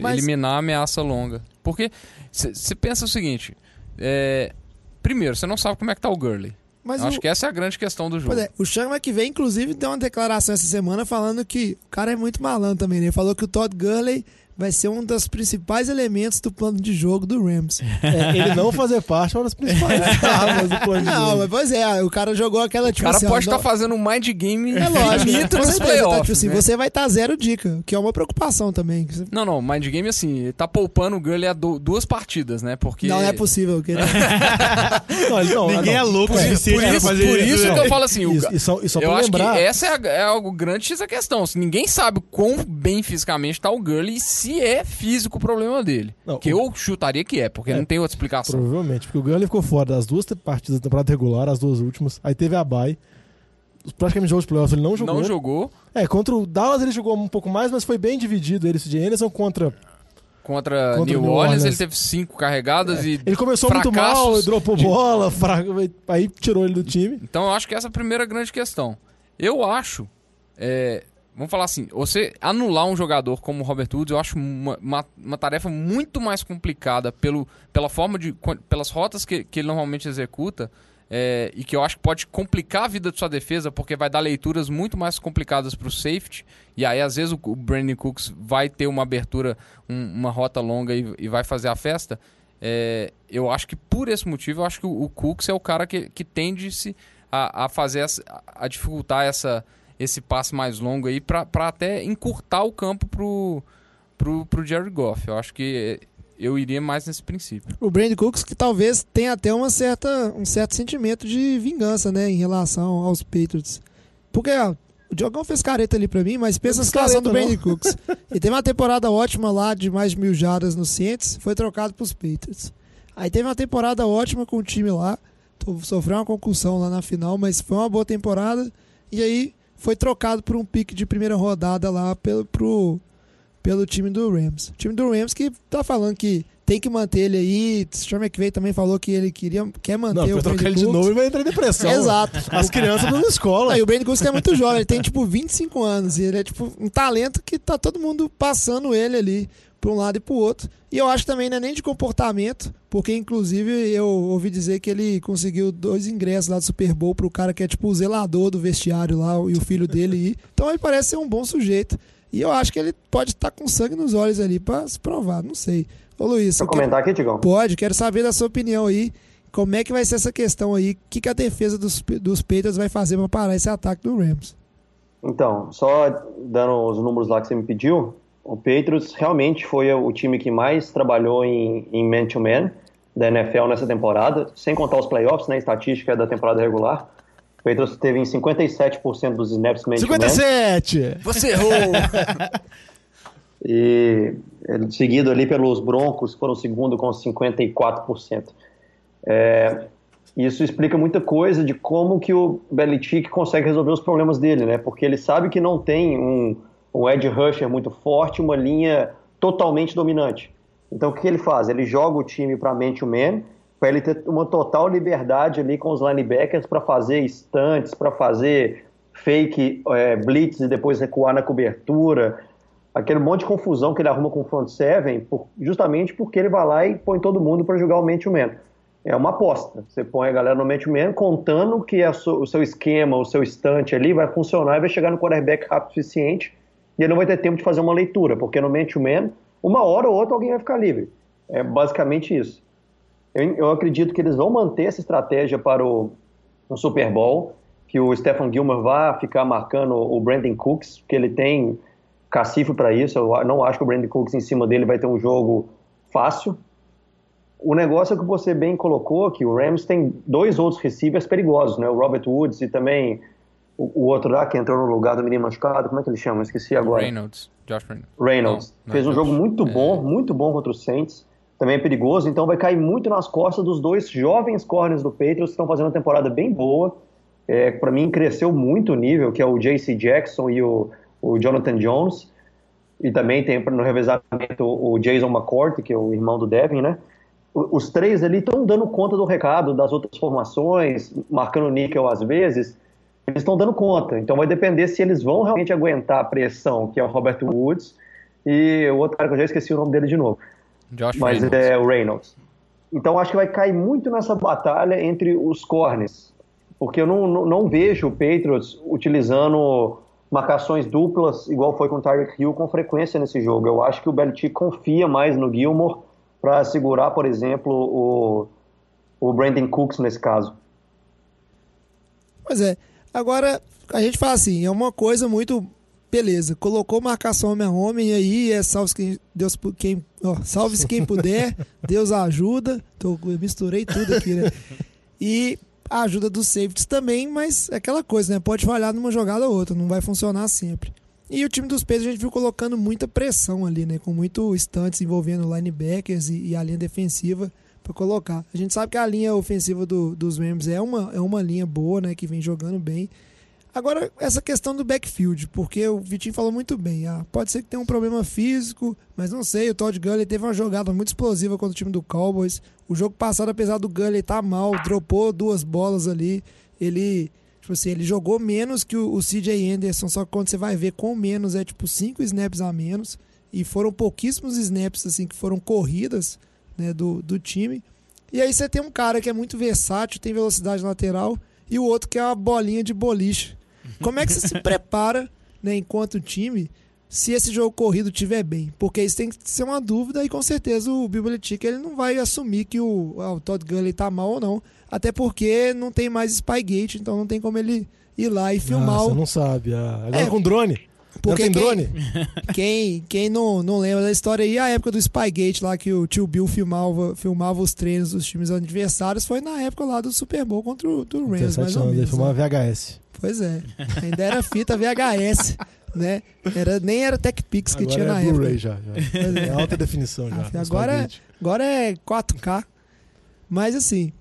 Mas... Eliminar a ameaça longa. Porque você pensa o seguinte: é, primeiro, você não sabe como é que tá o Gurley. Mas acho que essa é a grande questão do jogo. É, o Sean McVay, inclusive, deu uma declaração essa semana falando que o cara é muito malandro também. Né? Ele falou que o Todd Gurley vai ser um dos principais elementos do plano de jogo do Rams. É, ele não fazer parte é uma das principais armas do plano de não, jogo. Não, mas pois é, o cara jogou aquela tipo O cara assim, pode estar tá fazendo um mind game é lógico, nos tá, playoffs. Tá, tipo assim, né? Você vai estar tá zero dica, que é uma preocupação também. Não, não, mind game assim, ele tá poupando o Gurley a duas partidas, né? Porque... Não, não é possível. Que... não, não, Ninguém é louco por, isso, por isso, fazer por isso que eu falo assim, isso, e só, e só eu acho lembrar... que essa é, a, é algo grande essa questão. Ninguém sabe quão bem fisicamente tá o Gurley e se é físico o problema dele. Não, que o... eu chutaria que é, porque é, não tem outra explicação. Provavelmente, porque o Gurley ficou fora das duas partidas da temporada regular, as duas últimas. Aí teve a bye. Praticamente jogos de playoffs ele não jogou. Não jogou. É, contra o Dallas ele jogou um pouco mais, mas foi bem dividido ele, de Anderson contra Contra, contra New, New Orleans, Orleans, ele teve cinco carregadas é. e. Ele começou muito mal, dropou de... bola, fra... aí tirou ele do time. Então eu acho que essa é a primeira grande questão. Eu acho. É, Vamos falar assim, você anular um jogador como o Robert Woods, eu acho uma, uma, uma, tarefa muito mais complicada pelo, pela forma de. pelas rotas que, que ele normalmente executa. É, e que eu acho que pode complicar a vida de sua defesa, porque vai dar leituras muito mais complicadas para o safety. E aí, às vezes, o, o Brandon Cooks vai ter uma abertura, um, uma rota longa e, e, vai fazer a festa. É, eu acho que por esse motivo, eu acho que o, o Cooks é o cara que, que tende -se a, a fazer essa, a dificultar essa esse passe mais longo aí para até encurtar o campo pro, pro, pro Jerry Goff. Eu acho que eu iria mais nesse princípio. O Brandon Cooks que talvez tenha até uma certa, um certo sentimento de vingança, né, em relação aos Patriots. Porque ó, o Diogão fez careta ali para mim, mas pensa a situação do Brandon Cooks. Ele teve uma temporada ótima lá de mais de mil jardas no Saints, foi trocado pros Patriots. Aí teve uma temporada ótima com o time lá, sofreu uma concussão lá na final, mas foi uma boa temporada. E aí foi trocado por um pique de primeira rodada lá pelo, pro, pelo time do Rams. O time do Rams que tá falando que tem que manter ele aí. O Sean McVay também falou que ele queria, quer manter não, o trocar ele de novo e vai entrar em depressão. Exato. As crianças na escola. Não, e o Brandon Cooks é muito jovem, ele tem tipo 25 anos. E ele é tipo um talento que tá todo mundo passando ele ali para um lado e para o outro. E eu acho também não é nem de comportamento, porque inclusive eu ouvi dizer que ele conseguiu dois ingressos lá do Super Bowl para o cara que é tipo o zelador do vestiário lá e o filho dele ir. Então ele parece ser um bom sujeito. E eu acho que ele pode estar com sangue nos olhos ali para se provar, não sei. Ô Luiz, Pode comentar quero... aqui, Tigão? Pode, quero saber da sua opinião aí. Como é que vai ser essa questão aí? O que, que a defesa dos, dos Patriots vai fazer para parar esse ataque do Rams? Então, só dando os números lá que você me pediu, o Patriots realmente foi o time que mais trabalhou em man-to-man -man da NFL nessa temporada, sem contar os playoffs, né, estatística da temporada regular. O Patriots teve em 57% dos snaps man-to-man. 57! Você errou! e seguido ali pelos Broncos, foram o segundo com 54%. É, isso explica muita coisa de como que o Belichick consegue resolver os problemas dele, né? Porque ele sabe que não tem um um edge rusher muito forte, uma linha totalmente dominante. Então o que ele faz? Ele joga o time para man-to-man, para ele ter uma total liberdade ali com os linebackers para fazer estantes, para fazer fake é, blitz e depois recuar na cobertura. Aquele monte de confusão que ele arruma com o front seven, por, justamente porque ele vai lá e põe todo mundo para jogar o man-to-man. É uma aposta. Você põe a galera no man-to-man contando que o seu esquema, o seu estante ali vai funcionar e vai chegar no quarterback rápido o suficiente e ele não vai ter tempo de fazer uma leitura, porque no man-to-man, uma hora ou outra alguém vai ficar livre. É basicamente isso. Eu, eu acredito que eles vão manter essa estratégia para o, o Super Bowl, que o Stephen Gilmer vá ficar marcando o Brandon Cooks, que ele tem cacife para isso. Eu não acho que o Brandon Cooks em cima dele vai ter um jogo fácil. O negócio é que você bem colocou, que o Rams tem dois outros receivers perigosos, né? O Robert Woods e também o, o, outro lá que entrou no lugar do menino machucado, como é que ele chama? esqueci agora. Reynolds. Josh Reynolds. Reynolds. Não, Fez um Josh. jogo muito bom, é. muito bom contra o Saints. Também é perigoso, então vai cair muito nas costas dos dois jovens corners do Patriots que estão fazendo uma temporada bem boa. É, para mim cresceu muito o nível, que é o J.C. Jackson e o, o Jonathan Jones. E também tem no revezamento o Jason McCourt, que é o irmão do Devin, né? Os três ali estão dando conta do recado das outras formações, marcando níquel às vezes eles estão dando conta. Então vai depender se eles vão realmente aguentar a pressão, que é o Robert Woods, e o outro cara que eu já esqueci o nome dele de novo. Josh Mas Reynolds. é o Reynolds. Então acho que vai cair muito nessa batalha entre os corners. Porque eu não, não, não vejo o Patriots utilizando marcações duplas, igual foi com o Tyreek Hill, com frequência nesse jogo. Eu acho que o Belichick confia mais no Gilmore para segurar, por exemplo, o, o Brandon Cooks nesse caso. Pois é. Agora, a gente fala assim, é uma coisa muito. Beleza, colocou marcação homem a homem aí, é salve quem, Deus, quem, ó, salve-se quem puder, Deus ajuda. Tô, misturei tudo aqui, né? E a ajuda dos safeties também, mas é aquela coisa, né? Pode falhar numa jogada ou outra, não vai funcionar sempre. E o time dos Pedros a gente viu colocando muita pressão ali, né? Com muito estantes envolvendo linebackers e, e a linha defensiva para colocar. A gente sabe que a linha ofensiva do, dos Rams é uma, é uma linha boa, né, que vem jogando bem. Agora, essa questão do backfield, porque o Vitinho falou muito bem. Ah, pode ser que tenha um problema físico, mas não sei. O Todd Gurley teve uma jogada muito explosiva contra o time do Cowboys. O jogo passado, apesar do Gurley estar tá mal, dropou duas bolas ali. Ele, tipo assim, ele jogou menos que o, o CJ Anderson, só que quando você vai ver com menos, é tipo cinco snaps a menos. E foram pouquíssimos snaps, assim, que foram corridas né, do, do time. E aí você tem um cara que é muito versátil, tem velocidade lateral, e o outro que é uma bolinha de boliche. Como é que você se prepara, né, enquanto time, se esse jogo corrido tiver bem? Porque isso tem que ser uma dúvida e com certeza o Bill Belichick ele não vai assumir que o, ah, o Todd Gurley tá mal ou não. Até porque não tem mais Spygate, então não tem como ele ir lá e filmar. Ah, você não sabe. Ah, agora é, com drone. Porque tem quem, drone? Quem, quem não, não lembra da história aí, a época do Spygate lá que o tio Bill filmava, filmava os treinos dos times adversários, foi na época lá do Super Bowl contra o do Rams, mais ou menos. Ele filmava né? VHS. Pois é. Ainda era fita VHS, né? Era, nem era TechPix que agora tinha é na época. Blu-ray já, já. É. é alta definição já. Agora, é, agora é 4K. Mas assim,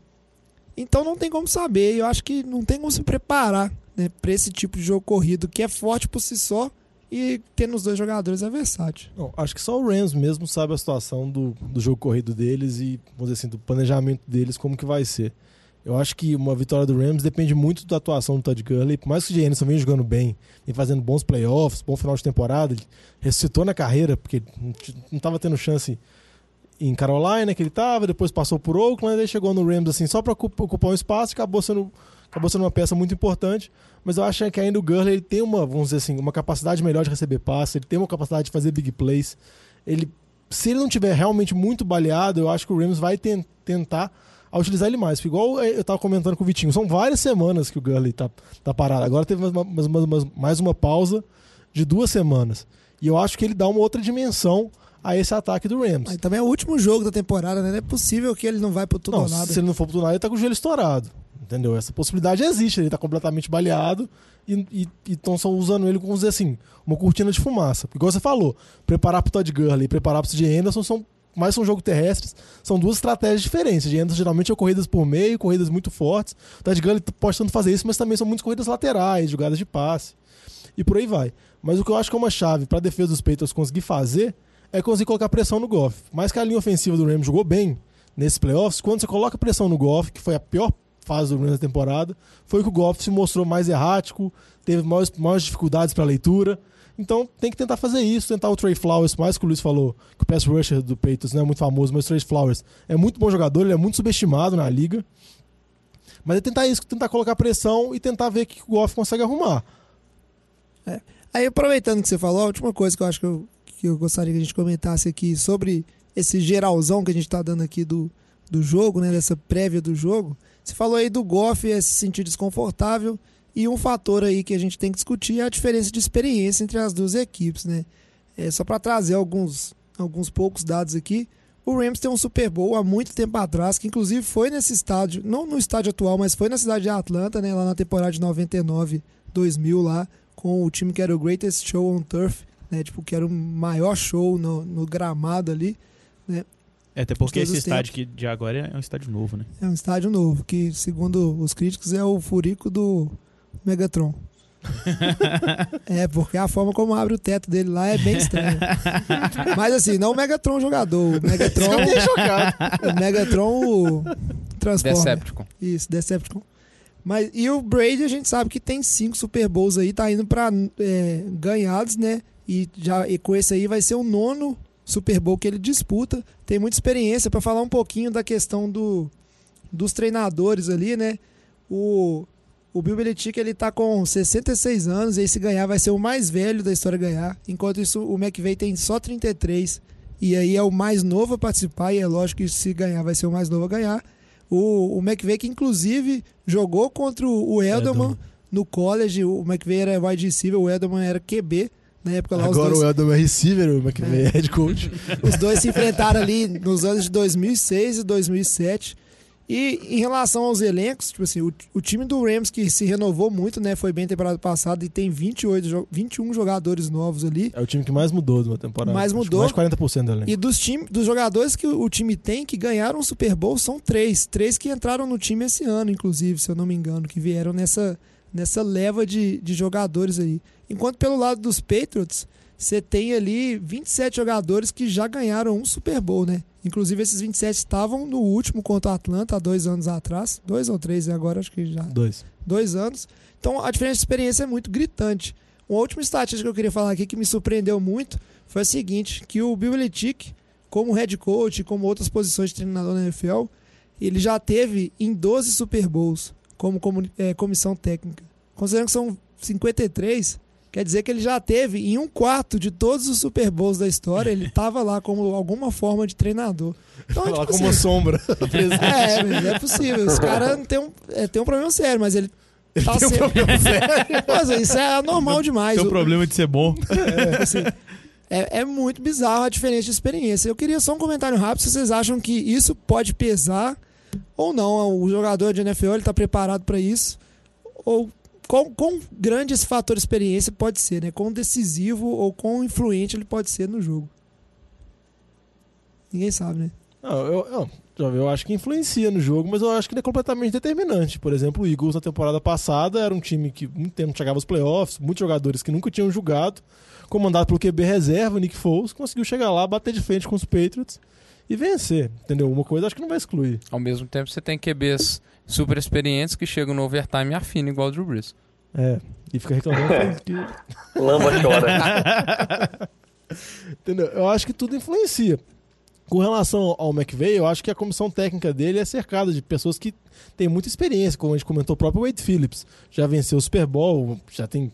então não tem como saber. Eu acho que não tem como se preparar né, para esse tipo de jogo corrido que é forte por si só e tendo os dois jogadores é versátil. Não, acho que só o Rams mesmo sabe a situação do, do jogo corrido deles e, vamos dizer assim, do planejamento deles, como que vai ser. Eu acho que uma vitória do Rams depende muito da atuação do Todd Gurley. Por mais que o Jameson venha jogando bem, vem fazendo bons playoffs, bom final de temporada, ele ressuscitou na carreira, porque não estava tendo chance em Carolina que ele estava, depois passou por Oakland, aí chegou no Rams assim só para ocupar um espaço e acabou sendo, acabou sendo uma peça muito importante. Mas eu acho que ainda o Gurley ele tem uma, vamos dizer assim, uma capacidade melhor de receber passe, ele tem uma capacidade de fazer big plays. Ele, se ele não tiver realmente muito baleado, eu acho que o Rams vai ten tentar a utilizar ele mais. Porque igual eu estava comentando com o Vitinho, são várias semanas que o Gurley tá, tá parado. Agora teve mais uma, mais, mais uma pausa de duas semanas. E eu acho que ele dá uma outra dimensão a esse ataque do Rams. Mas também é o último jogo da temporada, né? Não é possível que ele não vai pro tudo não, ou nada. Se ele não for pro tudo ou nada, ele tá com o joelho estourado. Entendeu? Essa possibilidade existe, ele tá completamente baleado e estão só usando ele, vamos dizer assim, uma cortina de fumaça. Igual você falou, preparar pro Todd Gurley e preparar pro CJ Anderson são mais são jogos terrestres, são duas estratégias diferentes. De Anderson geralmente é corridas por meio, corridas muito fortes. O Ted Gurley pode tanto fazer isso, mas também são muitas corridas laterais, jogadas de passe. E por aí vai. Mas o que eu acho que é uma chave para a defesa dos Patriots conseguir fazer é conseguir colocar pressão no Goff. Mais que a linha ofensiva do Rams jogou bem nesses playoffs, quando você coloca pressão no Goff, que foi a pior fase do Rams da temporada, foi que o Goff se mostrou mais errático, teve maiores, maiores dificuldades para leitura. Então tem que tentar fazer isso, tentar o Trey Flowers, mais que o Luiz falou, que o pass rusher do Patriots não é muito famoso, mas o Trey Flowers é muito bom jogador, ele é muito subestimado na liga. Mas é tentar isso, tentar colocar pressão e tentar ver o que o Goff consegue arrumar. É. Aí aproveitando que você falou, a última coisa que eu acho que eu, que eu gostaria que a gente comentasse aqui sobre esse geralzão que a gente está dando aqui do, do jogo, né, dessa prévia do jogo. Você falou aí do Goff se sentir desconfortável. E um fator aí que a gente tem que discutir é a diferença de experiência entre as duas equipes, né? É, só para trazer alguns, alguns poucos dados aqui, o Rams tem um Super Bowl há muito tempo atrás, que inclusive foi nesse estádio, não no estádio atual, mas foi na cidade de Atlanta, né, lá na temporada de 99, 2000 lá, com o time que era o Greatest Show on Turf, né, tipo, que era o maior show no, no gramado ali, né? É, até porque esse estádio que de agora é um estádio novo, né? É um estádio novo, que segundo os críticos é o furico do Megatron. é, porque a forma como abre o teto dele lá é bem estranha. Mas assim, não o Megatron jogador. O Megatron. o Megatron o Transformer. Decepticon. Isso, Decepticon. Mas, e o Brady, a gente sabe que tem cinco Super Bowls aí, tá indo pra é, ganhados, né? E, já, e com esse aí vai ser o nono Super Bowl que ele disputa. Tem muita experiência para falar um pouquinho da questão do, dos treinadores ali, né? O, o Bill Belichick ele tá com 66 anos e aí se ganhar vai ser o mais velho da história ganhar. Enquanto isso o McVay tem só 33 e aí é o mais novo a participar e é lógico que se ganhar vai ser o mais novo a ganhar. O, o McVay que inclusive jogou contra o Edelman no college, o McVay era wide receiver, o Edelman era QB. Na época lá, Agora dois... o Edelman é receiver, o McVay é head coach. Os dois se enfrentaram ali nos anos de 2006 e 2007. E em relação aos elencos, tipo assim, o, o time do Rams que se renovou muito, né? Foi bem temporada passada e tem 28, 21 jogadores novos ali. É o time que mais mudou de uma temporada. Mais mudou. Mais 40% do elenco. E dos, time, dos jogadores que o, time tem que ganharam o Super Bowl são três. Três que entraram no time esse ano, inclusive, se eu não me engano, que vieram nessa, nessa leva de, de jogadores aí. Enquanto pelo lado dos Patriots, você tem ali 27 jogadores que já ganharam um Super Bowl, né? Inclusive, esses 27 estavam no último contra o Atlanta há dois anos atrás. Dois ou três, agora acho que já. Dois. Dois anos. Então, a diferença de experiência é muito gritante. Uma última estatística que eu queria falar aqui que me surpreendeu muito foi a seguinte, que o Bill Belichick, como head coach, como outras posições de treinador na NFL, ele já teve em 12 Super Bowls como é, comissão técnica. Considerando que são 53, Quer dizer que ele já teve em um quarto de todos os Super Bowls da história, ele estava lá como alguma forma de treinador. Então, lá tipo, como assim, sombra. é, é possível. Esse cara tem um, é, tem um problema sério, mas ele ele tá tem um problema sério. Mas isso é anormal demais. Tem um problema de ser bom. É, assim, é, é, muito bizarro a diferença de experiência. Eu queria só um comentário rápido se vocês acham que isso pode pesar ou não. O jogador de NFL está preparado para isso. Ou quão, quão grande esse fator experiência pode ser, né? Quão decisivo ou quão influente ele pode ser no jogo. Ninguém sabe, né? Não, eu, eu, eu acho que influencia no jogo, mas eu acho que ele é completamente determinante. Por exemplo, o Eagles na temporada passada era um time que muito tempo chegava aos playoffs, muitos jogadores que nunca tinham jogado, comandado pelo QB reserva, Nick Foles, conseguiu chegar lá, bater de frente com os Patriots e vencer, entendeu? Uma coisa acho que não vai excluir. Ao mesmo tempo, você tem QBs super experientes que chegam no overtime e afinam igual o Drew Brees. É, e fica reclamando que... Lamba chora. entendeu? Eu acho que tudo influencia. Com relação ao McVeigh, eu acho que a comissão técnica dele é cercada de pessoas que têm muita experiência, como a gente comentou, o próprio Wade Phillips já venceu o Super Bowl, já tem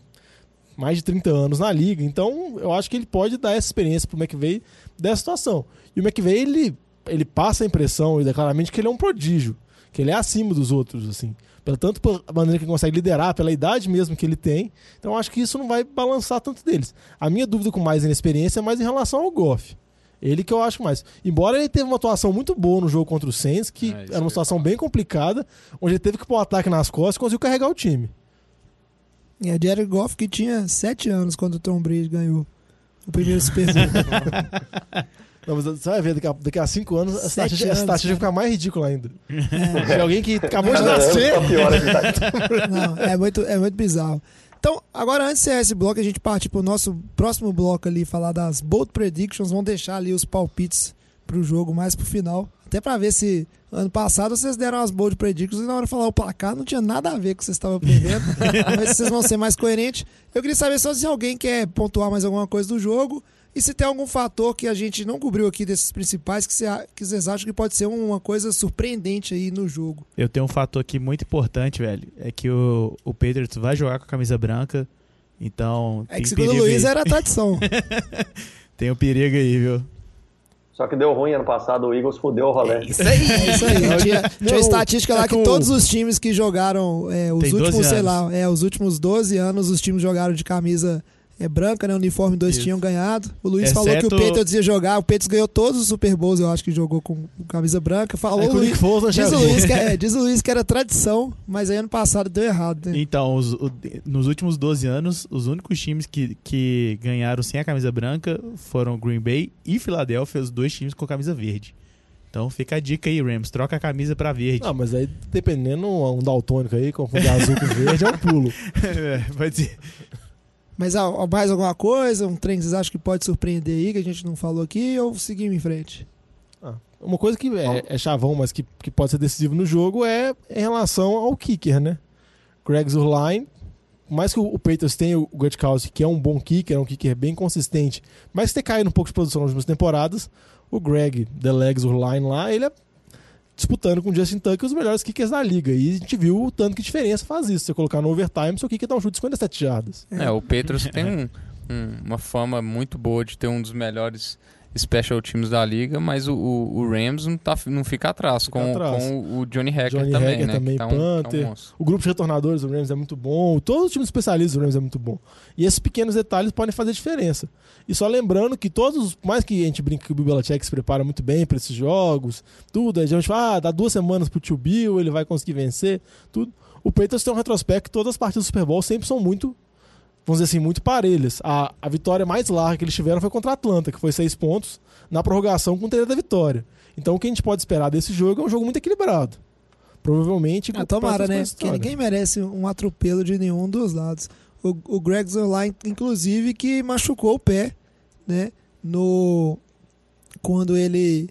mais de 30 anos na liga, então eu acho que ele pode dar essa experiência pro McVeigh dessa situação. E o McVeigh, ele, ele passa a impressão, e claramente, que ele é um prodígio, que ele é acima dos outros, assim. Pela, tanto pela maneira que ele consegue liderar, pela idade mesmo que ele tem. Então eu acho que isso não vai balançar tanto deles. A minha dúvida com mais inexperiência é mais em relação ao Goff. Ele que eu acho mais. Embora ele teve uma atuação muito boa no jogo contra o Saints, que é, era uma situação bem complicada, onde ele teve que pôr o ataque nas costas e conseguiu carregar o time. É, Jared Goff que tinha 7 anos quando o Tom Brady ganhou o primeiro Super Bowl. Não, mas você vai ver, daqui a, daqui a cinco anos, a estatística, vai ficar mais ridícula ainda. É. De alguém que acabou de nascer. Não, é muito, é muito bizarro. Então, agora antes de ser esse bloco, a gente parte para o nosso próximo bloco ali, falar das bold predictions. Vamos deixar ali os palpites para o jogo mais para o final. Até para ver se ano passado vocês deram as bold predictions e na hora de falar o placar não tinha nada a ver com o que vocês estavam prevendo. Vamos ver se vocês vão ser mais coerentes. Eu queria saber só se alguém quer pontuar mais alguma coisa do jogo. E se tem algum fator que a gente não cobriu aqui desses principais que, que vocês acham que pode ser uma coisa surpreendente aí no jogo? Eu tenho um fator aqui muito importante, velho. É que o, o Patriots vai jogar com a camisa branca. Então. É que segundo o Luiz aí. era a tradição. tem um perigo aí, viu? Só que deu ruim ano passado, o Eagles fudeu o rolê. É isso aí, é isso aí. tinha, tinha uma estatística lá é que todos os times que jogaram é, os últimos, sei lá, é, os últimos 12 anos, os times jogaram de camisa é branca, né? O uniforme dois Isso. tinham ganhado. O Luiz Exceto... falou que o Patriots ia jogar. O Patriots ganhou todos os Super Bowls, eu acho que jogou com camisa branca. Falou é, o Luiz, diz, o Luiz que, é, diz o Luiz que era tradição, mas aí ano passado deu errado. Né? Então, os, o, nos últimos 12 anos, os únicos times que, que ganharam sem a camisa branca foram Green Bay e Filadélfia, os dois times com camisa verde. Então fica a dica aí, Rams. Troca a camisa pra verde. Ah, mas aí dependendo, um daltônico aí, confundir azul com verde, é um pulo. é, pode ser. Mas ah, mais alguma coisa, um trem que vocês acham que pode surpreender aí, que a gente não falou aqui, ou seguimos em frente? Ah, uma coisa que é, é, chavão, mas que, que pode ser decisivo no jogo é em relação ao kicker, né? Greg Zurline, mais que o, o Patriots tenha o Gutkowski, que é um bom kicker, é um kicker bem consistente, mas ter caído um pouco de produção nas últimas temporadas, o Greg The Legs Zurline lá, ele é disputando com o Justin Tucker os melhores kickers da liga. E a gente viu o tanto que diferença faz isso. Você colocar no overtime, seu kicker dá um chute de 57 jardas. É, o Petros tem um, um, uma fama muito boa de ter um dos melhores special teams da liga, mas o, o, Rams não, tá, não fica atrás, fica com, atrás. com o Johnny Hacker Johnny também, Hacker né? também, tá Panther. Um, tá um o grupo de retornadores do Rams é muito bom, todos os times especialistas do Rams é muito bom. E esses pequenos detalhes podem fazer diferença. E só lembrando que todos, mais que a gente brinca que o Bill Belichick se prepara muito bem para esses jogos, tudo, a gente fala, ah, dá duas semanas pro tio Bill, ele vai conseguir vencer, tudo. O Patriots tem um retrospecto, todas as partidas do Super Bowl sempre são muito vamos dizer assim, muito parelhas. A, a vitória mais larga que eles tiveram foi contra a Atlanta, que foi seis pontos na prorrogação com o da vitória. Então o que a gente pode esperar desse jogo é um jogo muito equilibrado. Provavelmente. Ah, tomara, né? Porque ninguém merece um atropelo de nenhum dos lados. O, o Greg Zerline, inclusive, que machucou o pé, né? No. Quando ele.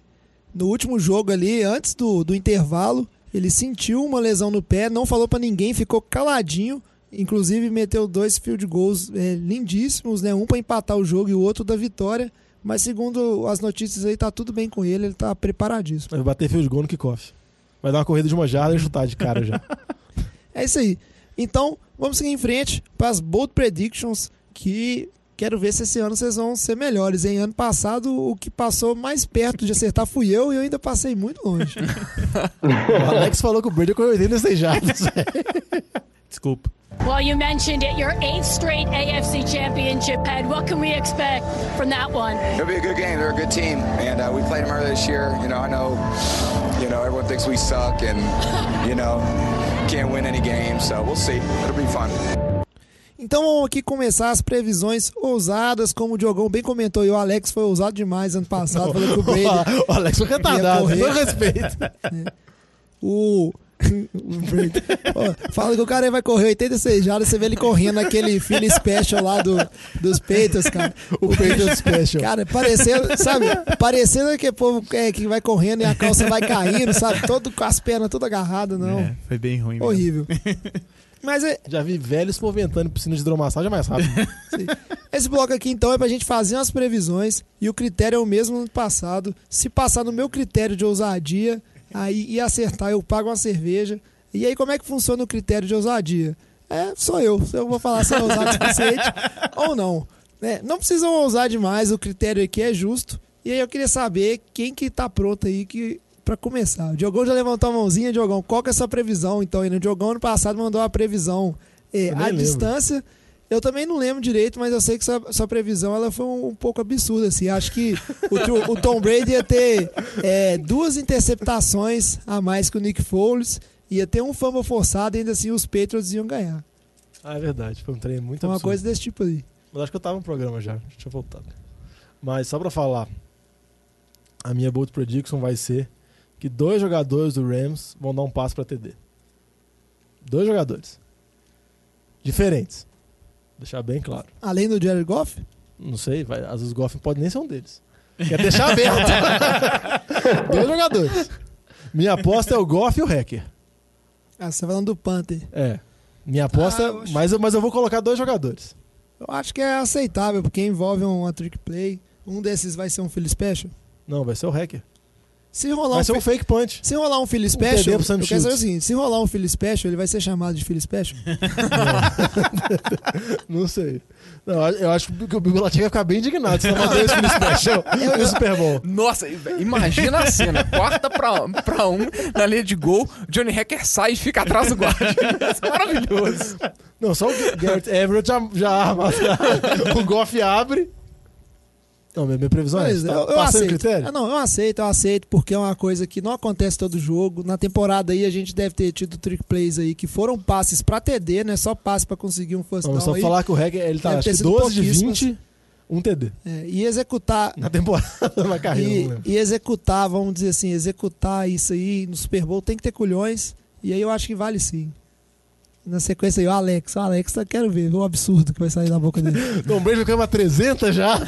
No último jogo ali, antes do, do intervalo, ele sentiu uma lesão no pé, não falou para ninguém, ficou caladinho. Inclusive meteu dois field goals é, lindíssimos, né? Um para empatar o jogo e o outro da vitória. Mas segundo as notícias aí, tá tudo bem com ele, ele tá preparadíssimo. Vai bater field goal no kickoff. Vai dar uma corrida de uma jarda e chutar de cara já. é isso aí. Então, vamos seguir em frente para as bold predictions que quero ver se esse ano vocês vão ser melhores. Em ano passado, o que passou mais perto de acertar fui eu e eu ainda passei muito longe. o Alex falou que o Brady correu 86 jardas. Desculpa. Well, you mentioned it, your eighth straight AFC championship head. What can we expect from that one? It'll be a good game. They're a good team, and uh, we played them earlier this year. You know, I know, you know, everyone thinks we suck, and you know, can't win any games. So we'll see. It'll be fun. Então vamos aqui começar as previsões ousadas, como o Diogão bem comentou, e o Alex foi ousado demais ano passado, falou que o Brady. o Alex foi retardado, todo respeito. o. fala que o cara vai correr 86 jardas, você vê ele correndo naquele Philly Special lá do, dos Peitos, cara. O Peitos Special. Cara, parecendo, sabe? Parecendo que povo é, que vai correndo e a calça vai caindo, sabe? Todo com as pernas todas agarradas, não. É, foi bem ruim. Horrível. Mas é... Já vi velhos movimentando piscina de hidromassagem mais rápido. Esse bloco aqui, então, é pra gente fazer umas previsões e o critério é o mesmo no passado. Se passar no meu critério de ousadia, aí e acertar, eu pago uma cerveja. E aí, como é que funciona o critério de ousadia? É, sou eu. Eu vou falar se é ousado o suficiente ou não. É, não precisam ousar demais, o critério aqui é justo. E aí eu queria saber quem que tá pronto aí que para começar. O Diogão já levantou a mãozinha, Diogão. Qual que é a sua previsão? Então, aí no Diogão ano passado mandou a previsão é, à lembro. distância. Eu também não lembro direito, mas eu sei que sua, sua previsão ela foi um, um pouco absurda. Assim. Acho que o, o Tom Brady ia ter é, duas interceptações a mais que o Nick Foles, ia ter um fumble forçado e ainda assim os Patriots iam ganhar. Ah, é verdade. Foi um treino muito Uma absurdo. coisa desse tipo aí. Mas acho que eu tava no programa já. Deixa eu voltar. Mas só pra falar, a minha bold prediction vai ser que dois jogadores do Rams vão dar um passo para TD. Dois jogadores. Diferentes. Deixar bem claro. Além do Jared Goff? Não sei, vai, às vezes o Goff pode nem ser um deles. Quer deixar aberto. dois jogadores. Minha aposta é o Goff e o Hacker. Ah, você tá falando do Panther. É. Minha aposta, ah, mas, mas eu vou colocar dois jogadores. Eu acho que é aceitável, porque envolve uma trick play. Um desses vai ser um Philly Special? Não, vai ser o Hacker. Se rolar vai um ser um fake punch. Se rolar um Philly Special, um eu quero saber seguinte, se rolar um Philly Special, ele vai ser chamado de Philly Special? não sei. Não, eu acho que o Bill Belichick vai ficar bem indignado se mandar esse Philly Special no Super Bowl. Nossa, imagina a cena. Quarta pra, pra um, na linha de gol, Johnny Hacker sai e fica atrás do guarda. Isso é maravilhoso. Não, só o Garrett Everett já, já arma. o Goff abre não, minha, previsão é essa. Tá eu, eu aceito. critério? Ah, não, eu aceito, eu aceito, porque é uma coisa que não acontece todo jogo. Na temporada aí a gente deve ter tido trick plays aí que foram passes pra TD, né? Só passe pra conseguir um first down. Só aí. falar que o Reg ele tá acho 12 de 20, um TD. É, e executar. Na temporada, na carreira. E, e executar, vamos dizer assim, executar isso aí no Super Bowl tem que ter culhões. E aí eu acho que vale sim. Na sequência aí, o Alex. O Alex, eu quero ver o absurdo que vai sair da boca dele. Tom Brady vai 300 já.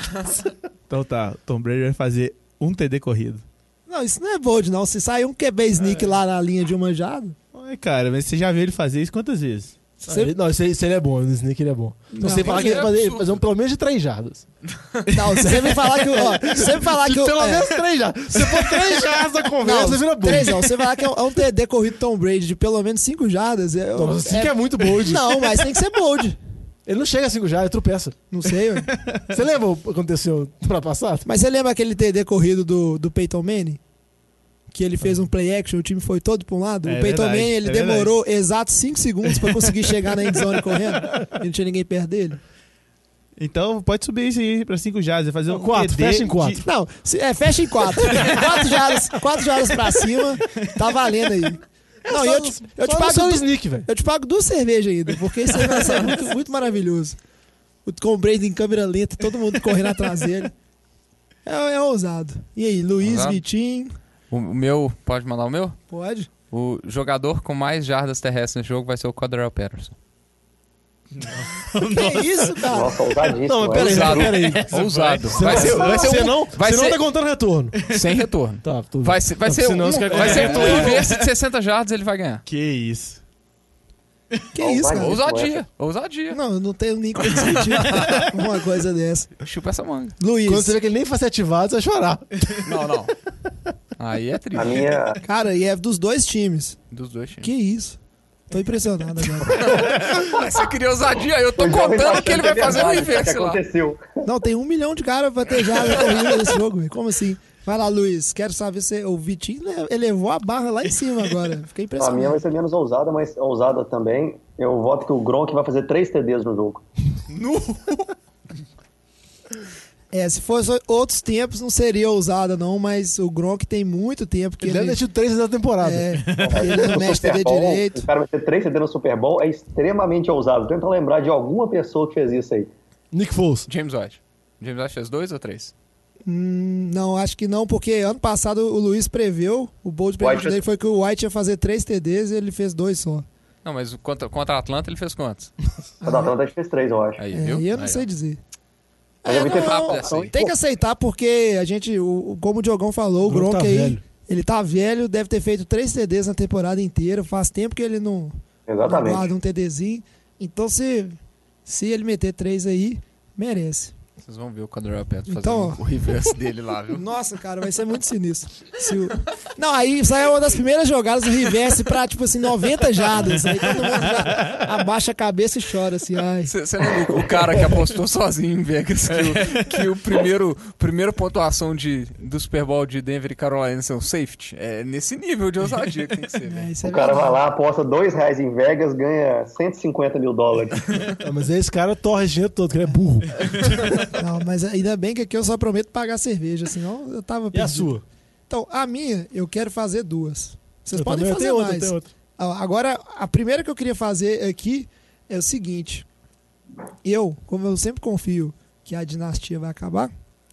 então tá, Tom Brady vai fazer um TD corrido. Não, isso não é bold, não. Se sair um QB sneak é. lá na linha de uma jada. Ai, cara, mas você já viu ele fazer isso quantas vezes? Você... Não, isso, isso ele é bom, no Sneak ele é bom. Então você falar que ele fazer, fazer um pelo menos de três jardas. Não, você me falar que. Ó, você me falar que. Eu, pelo é. menos três jardas. Se for três jardas da conversa, não, vira bom. Três não. Você falar que é um, é um TD corrido Tom Brady de pelo menos cinco jardas. É, não, cinco é, é muito bold. Não, mas tem que ser bold. Ele não chega a 5 jardas, ele tropeça. Não sei, ué. Você lembra o que aconteceu pra passar? Mas você lembra aquele TD corrido do, do Peyton Manning? Que ele fez um play action, o time foi todo para um lado. É o Peyton Manning, ele é demorou exatos 5 segundos para conseguir chegar na endzone correndo. E não tinha ninguém perto dele. Então pode subir isso aí para 5 jardas, fazer um 4, fecha em 4. De... Não, é, fecha em 4. 4 jardas, 4 jardas para cima, tá valendo aí. É não, só, eu te, eu te pago do, sneak, Eu te pago duas cervejas ainda, porque isso aí vai ser muito, muito maravilhoso. O Tom Brady em câmera lenta, todo mundo correndo atrás dele. É, é ousado. E aí, Luiz, ousado? Vitinho, o meu, pode mandar o meu? Pode. O jogador com mais jardas terrestres no jogo vai ser o Cordell Patterson. que isso, cara? Nossa, ousadíssimo. Não, mas peraí, peraí. Ousado. Vai ser, vai ser você um, não, vai você ser... não tá contando retorno. Sem retorno. Tá, tudo vai ser, vai não, ser, um, vai ser um inverso de 60 jardas ele vai ganhar. Que isso. Que isso, cara? Ousadia. Ousadia. Não, eu não tenho nem como discutir uma coisa dessa. Chupa essa manga. Luiz. Quando você vê que ele nem foi ativado, você vai chorar. Não, não. Aí é triste. A minha... Cara, e é dos dois times. Dos dois times. Que isso. Tô impressionado agora. Você queria ousadia? Eu tô contando que ele vai fazer o inverso lá. Aconteceu. Não, tem um milhão de caras pra ter já corrida nesse jogo. Como assim? Vai lá, Luiz. Quero saber se o Vitinho elevou a barra lá em cima agora. Fiquei impressionado. A minha vai ser menos ousada, mas ousada também. Eu voto que o Gronk vai fazer três TDs no jogo. No... É, se fosse outros tempos não seria ousada não, mas o Gronk tem muito tempo que Ele ele... deve ter três da temporada. É, ele não mexe Bowl, direito. O cara vai ter três CD no Super Bowl é extremamente ousado. Tenta lembrar de alguma pessoa que fez isso aí. Nick Foles. James White. James White fez dois ou três? Hum, não, acho que não, porque ano passado o Luiz preveu, o bold fez- dele foi que o White ia fazer três TDs e ele fez dois só. Não, mas contra, contra a Atlanta ele fez quantos? A da Atlanta fez três, eu acho. Aí, É, viu? e eu não Aí, sei ó. dizer. Ter não, não, assim. Tem que aceitar porque a gente, o, como o Diogão falou, o O Gronk tá aí, velho. ele tá velho, deve ter feito três TDs na temporada inteira, faz tempo que ele não, não Exatamente. guarda um TDzinho. Então se, se ele meter três aí, merece. Vocês vão ver o Cordero Petro Então, fazendo o reverse dele lá, viu? Nossa, cara, vai ser muito sinistro. Se o- Não, aí aí é uma das primeiras jogadas do reverse pra, tipo assim, 90 jardas. Aí todo mundo já abaixa a cabeça e chora, assim, ai. Você lembra o- o cara que apostou sozinho em Vegas que o, que o primeiro, primeiro pontuação de, do Super Bowl de Denver e Carolina são safety? É nesse nível de ousadia que tem que ser, velho. É, é O cara vai lá, aposta dois reais em Vegas, ganha 150 mil dólares. Mas aí esse cara torra esse dinheiro todo, que ele é burro. Não, mas ainda bem que aqui eu só prometo pagar cerveja, senão eu tava E a perdido. sua? Então, a minha, eu quero fazer duas. Vocês Eu podem fazer outra, mais. eu tenho outra. Agora, a primeira que eu queria fazer aqui é o seguinte. Eu, como eu sempre confio que a dinastia vai acabar,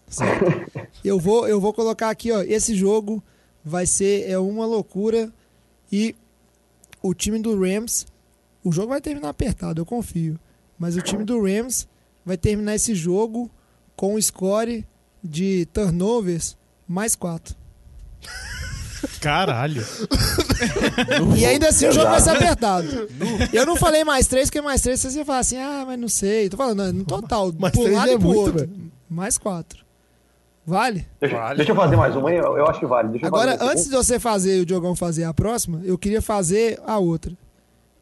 certo? eu, vou, eu vou colocar aqui, ó, esse jogo vai ser é uma loucura e o time do Rams, o jogo vai terminar apertado, eu confio, mas o time do Rams vai terminar esse jogo com o score de turnovers mais 4. Caralho. E ainda assim o jogo vai ser apertado. Eu não falei mais três, porque mais três vocês iam falar assim, ah, mas não sei. Tô falando, no total, Mais por um três lado é e pro muito, outro. velho. Mais quatro. Vale? Deixa, deixa eu fazer mais uma aí, eu, acho que vale. Deixa eu Agora, fazer antes de você fazer o Diogão fazer a próxima, eu queria fazer a outra.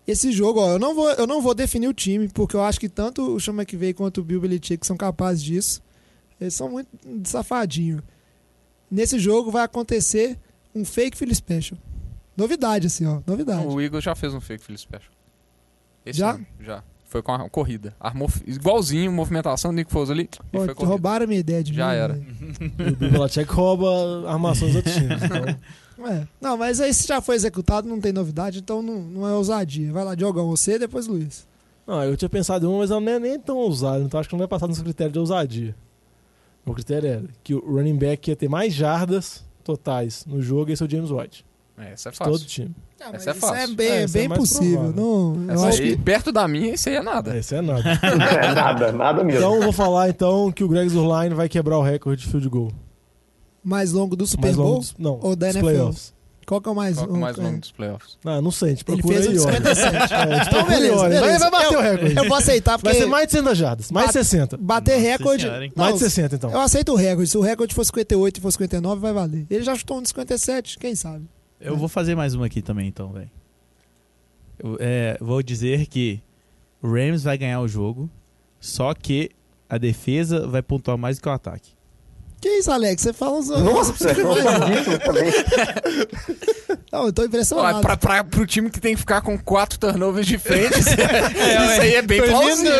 Esse jogo, ó, eu não vou, eu não vou definir o time, porque eu acho que tanto o Sean McVay quanto o Bill Belichick são capazes disso. Eles são muito safadinhos. Nesse jogo vai acontecer um fake Philly Special. Novidade, assim, ó. Novidade. O Eagles já fez um fake Philly Special. Esse Já? ano, já. Foi com a corrida. Armou, igualzinho, movimentação do Nick Foles ali. E Pô, roubaram a minha ideia de Já mim, era. E o Bill Belichick rouba armações dos outros times. Então, É. Não, mas aí se já foi executado, não tem novidade, então não, não é ousadia. Vai lá, Diogão, você depois Luiz. não, eu tinha pensado em uma, mas ela nem é nem tão ousada. Então acho que não vai passar nesse critério de ousadia. O critério era que o running back ia ter mais jardas totais no jogo e esse é o James White. É, essa é fácil. todo time. Ah, Essa é isso fácil. é bem, É, essa é bem mais possível. provável. Não, eu Essa acho aí, que perto da minha, isso aí é nada. Esse é nada. É nada, nada mesmo. Então eu vou falar então que o Greg Zurline vai quebrar o recorde de field goal. Mais longo do Super mais Bowl longo dos, não, ou da NFL? playoffs. Qual que é o mais, Qual que é o mais um- longo é. dos playoffs? Ah, não sei, a gente Ele procura fez o aí, de olha. 57. É, Então, beleza, beleza. Vai, vai bater eu, o recorde. Eu vou aceitar, porque Vai ser mais de 60 jardas. Mais de Bate- 60. bater Nossa recorde... senhora? Não, Mais de 60, então. Eu aceito o recorde. Se o recorde for 58 e for 59, vai valer. Ele já chutou um de 57, quem sabe? Eu vou fazer mais uma aqui também, então, velho. Eu, é, vou dizer que o Rams vai ganhar o jogo, só que a defesa vai pontuar mais do que o ataque. Que isso, Alex? Você fala uns... Nossa, você precisa eu. Não, eu tô impressionado. pra, pra, pro time que tem que ficar com quatro turnovers de frente, isso aí é bem plausível.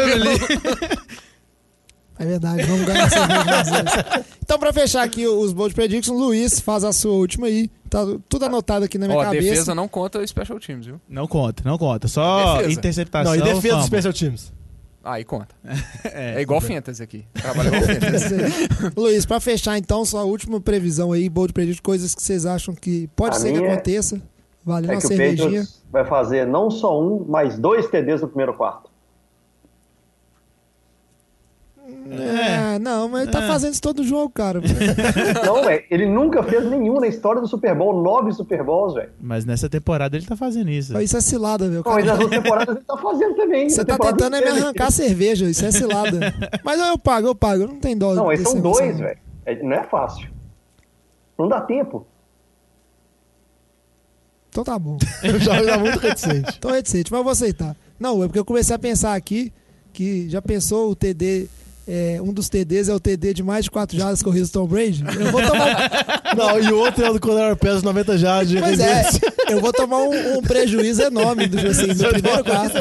É verdade, vamos ganhar essa vez. Então, pra fechar aqui os bold predictions, Luiz, faz a sua última aí. Tá tudo anotado aqui na minha Ó, a cabeça. defesa não conta special teams, viu? Não conta, não conta. Só Defesa. interceptação. Não, e defesa dos fumble. special teams. Aí conta. É, É igual fantasy aqui. Trabalha igual. Luiz, pra fechar então, sua última previsão aí, bold prediction, coisas que vocês acham que pode A ser que minha aconteça. Vale É uma que o cervejinha. Vai fazer não só um, mas dois TDs no primeiro quarto. É, não, mas ele tá fazendo isso todo jogo, cara. Não, velho, ele nunca fez nenhum na história do Super Bowl, nove Super Bowls, velho. Mas nessa temporada ele tá fazendo isso. Isso é cilada, velho. Não, Mas nas outras temporadas ele tá fazendo também. Você tá tentando é me inteira. arrancar cerveja, isso é cilada. Mas eu pago, eu pago, eu não tenho dó. Não, desse são dois, velho. É- Não é fácil. Não dá tempo. Então tá bom. Eu já era muito reticente. Tô reticente, mas eu vou aceitar. Não, é porque eu comecei a pensar aqui que já pensou o TD é, um dos TDs é o TD de mais de 4 jardas corridas do Tom Brady, eu vou tomar. Não, e o outro é o do Cordero Pérez 90 jardas de Pois é, eu vou tomar um, um prejuízo enorme do assim, no primeiro quarto.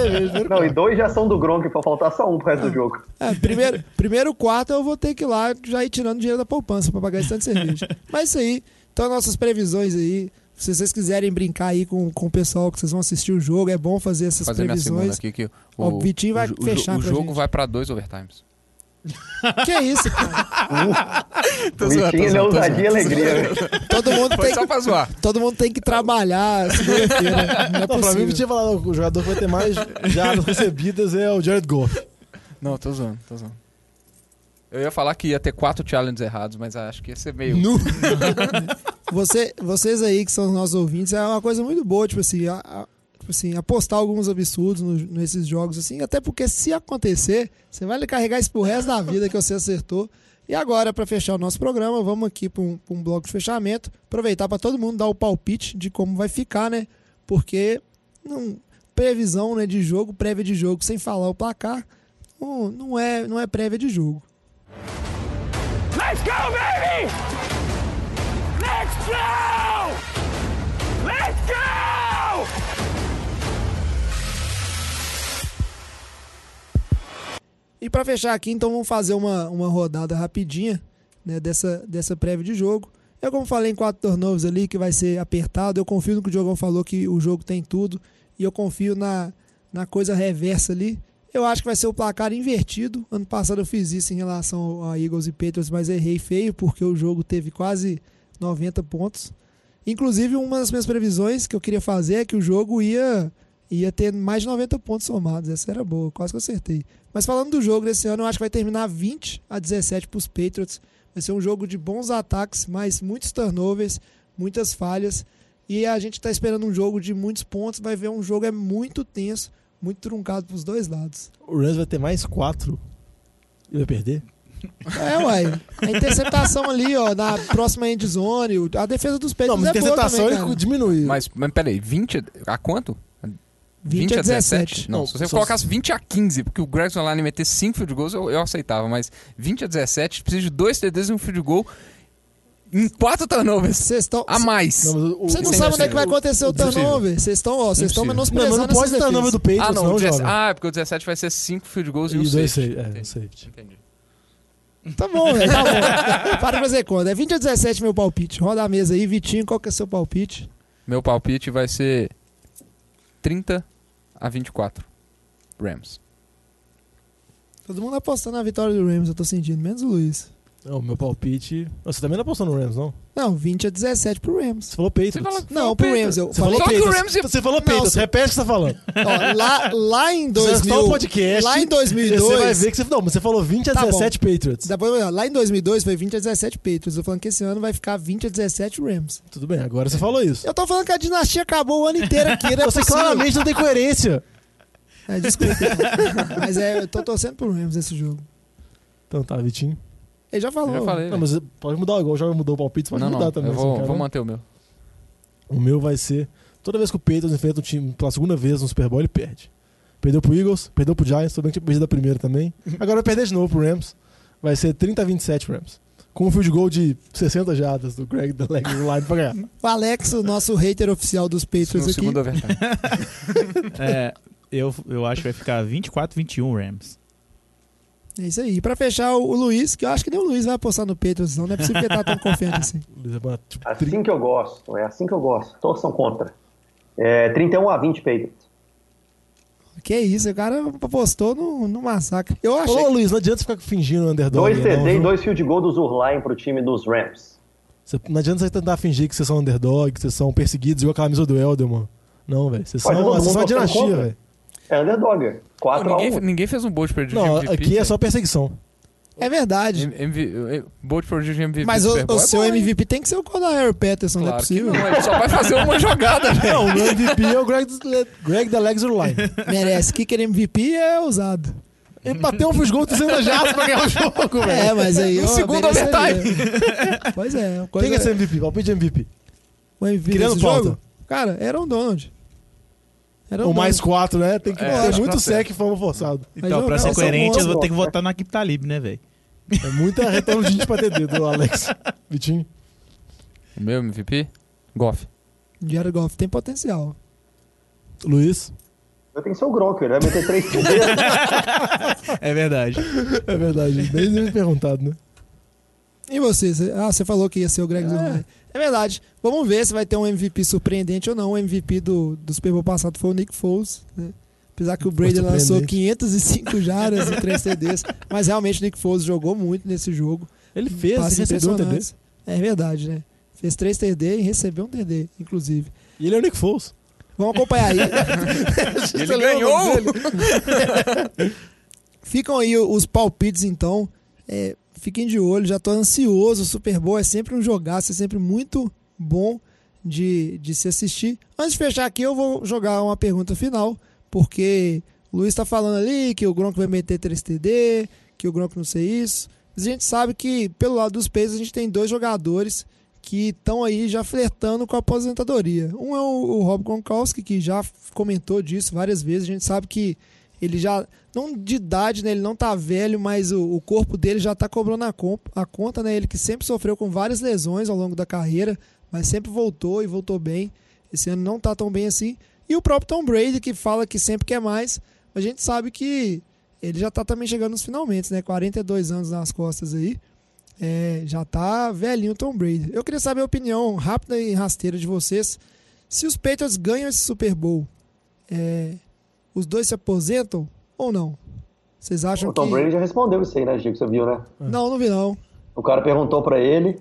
Não, e dois já são do Gronk, pra faltar só um pro resto do jogo. É, primeiro, primeiro quarto eu vou ter que ir lá já ir tirando dinheiro da poupança pra pagar esse tanto de cerveja. Mas isso aí, então nossas previsões aí. Se vocês quiserem brincar aí com, com o pessoal que vocês vão assistir o jogo, é bom fazer essas Fazer minha previsões. aqui que Ó, o Vitinho vai o, fechar O, pra jogo gente. vai pra dois overtimes. Que é isso, cara? Tô zoando, tô Vitinho, ele é zoando, tô ousadia e alegria, velho. Todo mundo tem só pra zoar. Todo mundo tem que trabalhar segunda-feira. Não é Não, pra mim, tinha falado, o jogador que vai ter mais jardas recebidas é o Jared Goff. Não, tô zoando, tô zoando. Eu ia falar que ia ter quatro challenges errados, mas acho que ia ser meio. Você, vocês aí que são os nossos ouvintes, é uma coisa muito boa, tipo assim, a- a- assim apostar alguns absurdos no- nesses jogos, assim, até porque se acontecer, você vai carregar isso pro resto da vida que você acertou. E agora, para fechar o nosso programa, vamos aqui para um, um bloco de fechamento, aproveitar para todo mundo dar o palpite de como vai ficar, né? Porque não, previsão né, de jogo, prévia de jogo, sem falar o placar, não, não, é, não é prévia de jogo. Let's go, baby! Let's go! E para fechar aqui, então vamos fazer uma, uma rodada rapidinha né, dessa, dessa prévia de jogo. Eu, como falei em quatro turnovers ali, que vai ser apertado, eu confio no que o Diogão falou, que o jogo tem tudo. E eu confio na, na coisa reversa ali. Eu acho que vai ser o placar invertido. Ano passado eu fiz isso em relação a Eagles e Patriots, mas errei feio, porque o jogo teve quase 90 pontos. Inclusive, uma das minhas previsões que eu queria fazer é que o jogo ia, ia ter mais de 90 pontos somados. Essa era boa, quase que eu acertei. Mas falando do jogo desse ano, eu acho que vai terminar 20 a 17 para os Patriots. Vai ser um jogo de bons ataques, mas muitos turnovers, muitas falhas. E a gente está esperando um jogo de muitos pontos. Vai ver um jogo é muito tenso, muito truncado para os dois lados. O Rams vai ter mais quatro. Ele vai perder? É, uai. A interceptação ali, ó, na próxima end zone. o- A defesa dos Patriots Não, mas é boa interceptação também, cara. diminuiu. Mas, mas peraí, 20 a quanto? 20 a 17. Não, Não, se você só- colocasse 20 a 15, porque o Gregson lá meter 5 field goals, eu, eu aceitava, mas 20 a 17, precisa de dois TDs e um field goal em 4 turnovers estão. a mais. Não, o- Você não é sabe onde é que vai acontecer o Impossível. turnover. Vocês estão, ó, vocês estão Impossível. Não, menosprezando mas não pode estar nome do. Patriots, ah, não, não, o 17, jovem. ah, é porque o 17 vai ser 5 field goals e, E um dois safety. safety, é, Entendi. um safety. Entendi. Tá bom, velho, tá bom. Para de fazer conta. É 20 a 17 meu palpite. Roda a mesa aí, Vitinho, qual que é o seu palpite? Meu palpite vai ser 30 a 24. Rams. Todo mundo apostando na vitória do Rams, eu tô sentindo, menos o Luiz. Não, o meu palpite. Você também não apostou no Rams, não? Não, 20 a 17 pro Rams. Você falou Patriots. Você falou- Não, pro Rams. Eu Você falei falou Só que o Patriots. Rams Você falou Não, Patriots. você- Repete o que você tá falando. Ó, lá, lá em Você 2000, está o podcast. lá em 2002, Você vai ver que você. Não, mas você falou 20 a Tá bom. 17 Patriots. Depois, lá em 2002 foi 20 a 17 Patriots. Eu tô falando que esse ano vai ficar 20 a 17 Rams. Tudo bem, agora você falou isso. Eu tô falando que a dinastia acabou o ano inteiro aqui, né? Você claramente não tem coerência. É, desculpa. Mas é, eu tô torcendo pro Rams nesse jogo. Então tá, Vitinho. Ele já falou. Eu já falei. Não, mas pode mudar igual, já mudou o palpite, pode não, mudar não, também. eu assim, vou, cara. vou manter o meu. O meu vai ser. Toda vez que o Patriots enfrenta um time pela segunda vez no Super Bowl, ele perde. Perdeu pro Eagles, perdeu pro Giants, que tinha perdido a primeira também. Agora vai perder de novo pro Rams. Vai ser 30 a 27 Rams. Com um field goal de 60 jardas do Greg da Leg Line pra ganhar. O Alex, o nosso hater oficial dos Patriots aqui. segundo. É, eu, eu acho que vai ficar 24 21 Rams. É isso aí. E pra fechar, o, o Luiz, que eu acho que nem o Luiz vai apostar no Patriots, não. Não é possível que ele tá tão confiante assim. Tipo, Assim que eu gosto, é assim que eu gosto. Todos são contra. É 31 a 20 Patriots. Que isso, o cara apostou no, no massacre. Eu achei. Ô, Luiz, não adianta você ficar fingindo underdog. Dois não, TD e dois field goal do Zurline pro time dos Rams. Você- não adianta você tentar fingir que vocês são underdog, que vocês são perseguidos igual a camisa do Elderman. Não, velho. Vocês são, vocês são uma dinastia, contra. velho. É underdog. 4 Pô, a ninguém, 1. ninguém fez um bold pra de Não, MVP. aqui é só perseguição. É verdade. MV, pra de MVP Mas o, o é seu hein? MVP tem que ser o Cordair Peterson, não é Claro que possível. não, ele só vai fazer uma jogada, velho. Não, o meu MVP é o Greg, Greg da Legs Line. Merece. Kicker MVP é ousado. Ele bateu um field goal 300 jardas pra ganhar o jogo, velho. É, mas aí. No ó, segundo overtime. Pois é. Quem que é esse MVP? Palpite de MVP. O MVP Criando desse pauta. jogo? Cara, era um Donald. Era o um mais quatro, né? Tem que É, ter muito tá sec e fama forçado. Então, pra ser é coerente, eu vou ter que votar na equipe Talib, né, velho? É muita retorno de gente pra ter dedo, Alex. Vitinho. O meu MVP? Goff. Jared Goff tem potencial. Luiz. Eu tenho que ser o Gronk, ele vai meter três. É verdade. É verdade, nem me perguntado, né? E você? Ah, você falou que ia ser o Greg Zuerlein. É verdade. Vamos ver se vai ter um MVP surpreendente ou não. O MVP do, do Super Bowl passado foi o Nick Foles, né? Apesar que o Brady lançou surpreendente. 505 jardas e 3 TDs. Mas realmente o Nick Foles jogou muito nesse jogo. Ele fez Passes e recebeu um TD. É verdade, né? Fez 3 TD e recebeu um TD, inclusive. E ele é o Nick Foles. Vamos acompanhar aí. Ele ganhou! Ficam aí os palpites, então. É, fiquem de olho, já tô ansioso. O Super Bowl é sempre um jogaço, é sempre muito bom de, de se assistir. Antes de fechar aqui, eu vou jogar uma pergunta final, porque o Luiz tá falando ali que o Gronk vai meter 3TD, que o Gronk não sei isso. Mas a gente sabe que, pelo lado dos Pacers, a gente tem dois jogadores que estão aí já flertando com a aposentadoria. Um é o, o Rob Gronkowski, que já comentou disso várias vezes. A gente sabe que ele já, não de idade, né, ele não tá velho, mas o, o corpo dele já tá cobrando a, comp- a conta, né? Ele que sempre sofreu com várias lesões ao longo da carreira, mas sempre voltou e voltou bem. Esse ano não tá tão bem assim. E o próprio Tom Brady, que fala que sempre quer mais, a gente sabe que ele já tá também chegando nos finalmente, né? 42 anos nas costas aí. É, já tá velhinho o Tom Brady. Eu queria saber a opinião rápida e rasteira de vocês. Se os Patriots ganham esse Super Bowl, é, os dois se aposentam ou não? Vocês acham o Tom que. Brady já respondeu isso aí, né, Chico? Você viu, né? Não, não vi não. O cara perguntou pra ele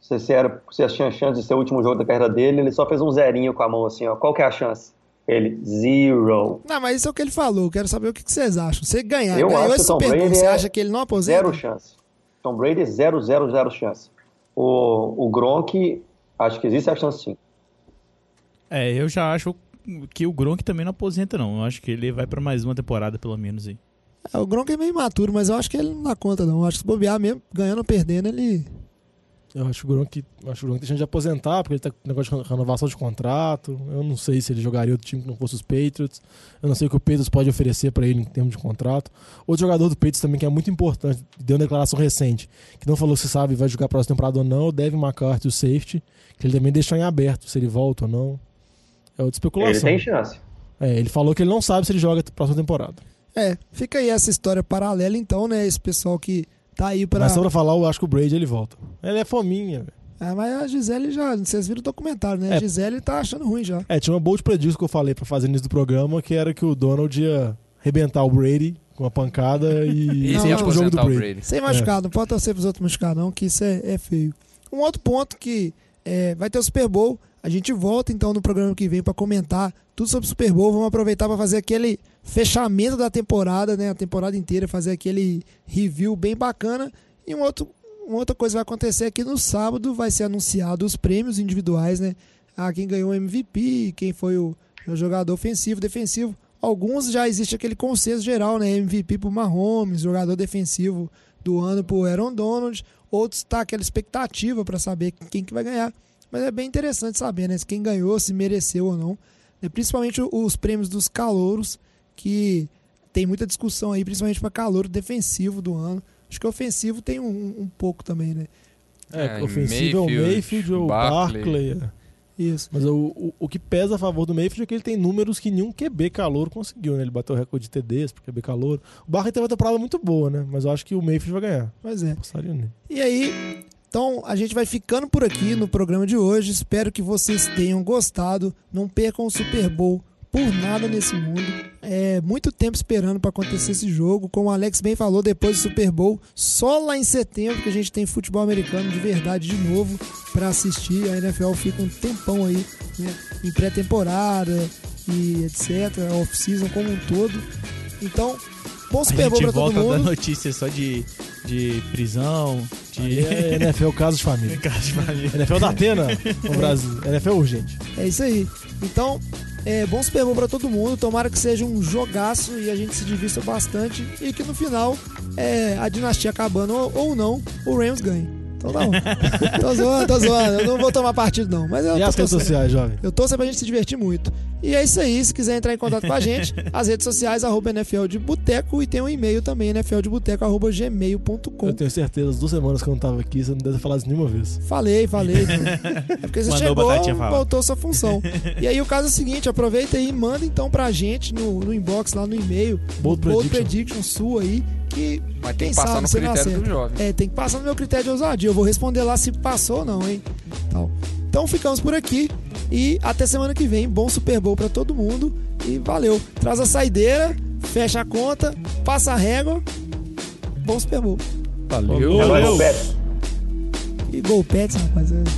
se, se, era, se tinha chance de ser o último jogo da carreira dele. Ele só fez um zerinho com a mão assim, ó. Qual que é a chance? Ele, zero. Não, mas isso é o que ele falou. Eu quero saber o que vocês acham. Você ganhar, Eu ganhou acho esse que o Tom Super Bowl, Brady você é acha que ele não aposenta? Zero chance. Tom Brady, zero, zero, zero chance. O, o Gronk, acho que existe a chance sim. É, eu já acho que o Gronk também não aposenta, não. Eu acho que ele vai pra mais uma temporada, pelo menos, aí. É, o Gronk é meio imaturo, mas eu acho que ele não dá conta, não. Eu acho que se bobear mesmo, ganhando ou perdendo, ele. Eu acho que o Gronk, acho que o Gronk chance de aposentar, porque ele tá com negócio de renovação de contrato. Eu não sei se ele jogaria outro time que não fosse os Patriots. Eu não sei o que o Patriots pode oferecer pra ele em termos de contrato. Outro jogador do Patriots também que é muito importante, deu uma declaração recente, que não falou se sabe vai jogar a próxima temporada ou não, o Devin McCarthy, o safety, que ele também deixou em aberto se ele volta ou não. É outra especulação. Ele tem chance. É, ele falou que ele não sabe se ele joga a próxima temporada. É, fica aí essa história paralela, então, né? Esse pessoal que tá aí pra. Mas só pra falar, eu acho que o Brady ele volta. Ele é fominha, velho. É, mas a Gisele já. Vocês viram o documentário, né? É. A Gisele tá achando ruim já. É, tinha uma bold prediction que eu falei pra fazer nisso do programa, que era que o Donald ia arrebentar o Brady com uma pancada e Esse ia é o jogo do Brady. Brady. Sem machucado, não pode torcer pros outros machucar, não, que isso é, é feio. Um outro ponto que é, vai ter o Super Bowl. A gente volta então no programa que vem pra comentar tudo sobre o Super Bowl. Vamos aproveitar pra fazer aquele fechamento da temporada, né? A temporada inteira, fazer aquele review bem bacana. E um outro, uma outra coisa vai acontecer aqui no sábado, vai ser anunciado os prêmios individuais, né? Ah, quem ganhou o MVP, quem foi o, o jogador ofensivo, defensivo. Alguns já existe aquele consenso geral, né? MVP pro Mahomes, jogador defensivo do ano pro Aaron Donald. Outros tá aquela expectativa para saber quem que vai ganhar. Mas é bem interessante saber, né? se Quem ganhou, se mereceu ou não. Né? Principalmente os prêmios dos calouros, que tem muita discussão aí, principalmente para calouro defensivo do ano. Acho que ofensivo tem um, um pouco também, né? É, É, ofensivo é o Mayfield, Mayfield ou o Barkley. Barkley. é. Isso. Mas o, o, o que pesa a favor do Mayfield é que ele tem números que nenhum QB calor conseguiu, né? Ele bateu o recorde de TDs pro QB calor. O Barkley teve uma temporada muito boa, né? Mas eu acho que o Mayfield vai ganhar. Pois é. Nele. E aí, então a gente vai ficando por aqui no programa de hoje. Espero que vocês tenham gostado. Não percam o Super Bowl por nada nesse mundo. É muito tempo esperando para acontecer esse jogo. Como o Alex bem falou, depois do Super Bowl, só lá em setembro que a gente tem futebol americano de verdade de novo para assistir. A NFL fica um tempão aí, né, em pré-temporada e etc, off-season como um todo. Então, bom A Super Bowl para todo volta da mundo. notícia só de, de prisão, de... É NFL Caso de Família. Caso de família. NFL da Atena no Brasil. NFL urgente. É isso aí. Então, é bom Super Bowl pra todo mundo. Tomara que seja um jogaço e a gente se divista bastante. E que no final, é, a dinastia acabando ou não, o Rams ganhe. Então não. tô zoando, tô zoando. Eu não vou tomar partido, não. Mas eu e tô as redes sociais, jovem? Eu torço pra gente se divertir muito. E é isso aí. Se quiser entrar em contato com a gente, as redes sociais, arroba NFL de Boteco e tem um e-mail também, nfldebuteco.gmail.com. Eu tenho certeza, as duas semanas que eu não tava aqui, você não deve ter falado isso nenhuma vez. Falei, falei. é porque você Mandou chegou, voltou sua função. E aí o caso é o seguinte, aproveita aí e manda então pra gente no, no inbox, lá no e-mail, Bold Bold Prediction. Prediction sua aí, que Mas quem tem que passar sabe no critério do jovem. É, tem que passar no meu critério de ousadia. Eu vou responder lá se passou ou não, hein? Tal. Então ficamos por aqui e até semana que vem. Bom Super Bowl pra todo mundo e valeu. Traz a saideira, fecha a conta, passa a régua. Bom Super Bowl. Valeu. É nóis, Pets. E Gol Pets, rapaziada.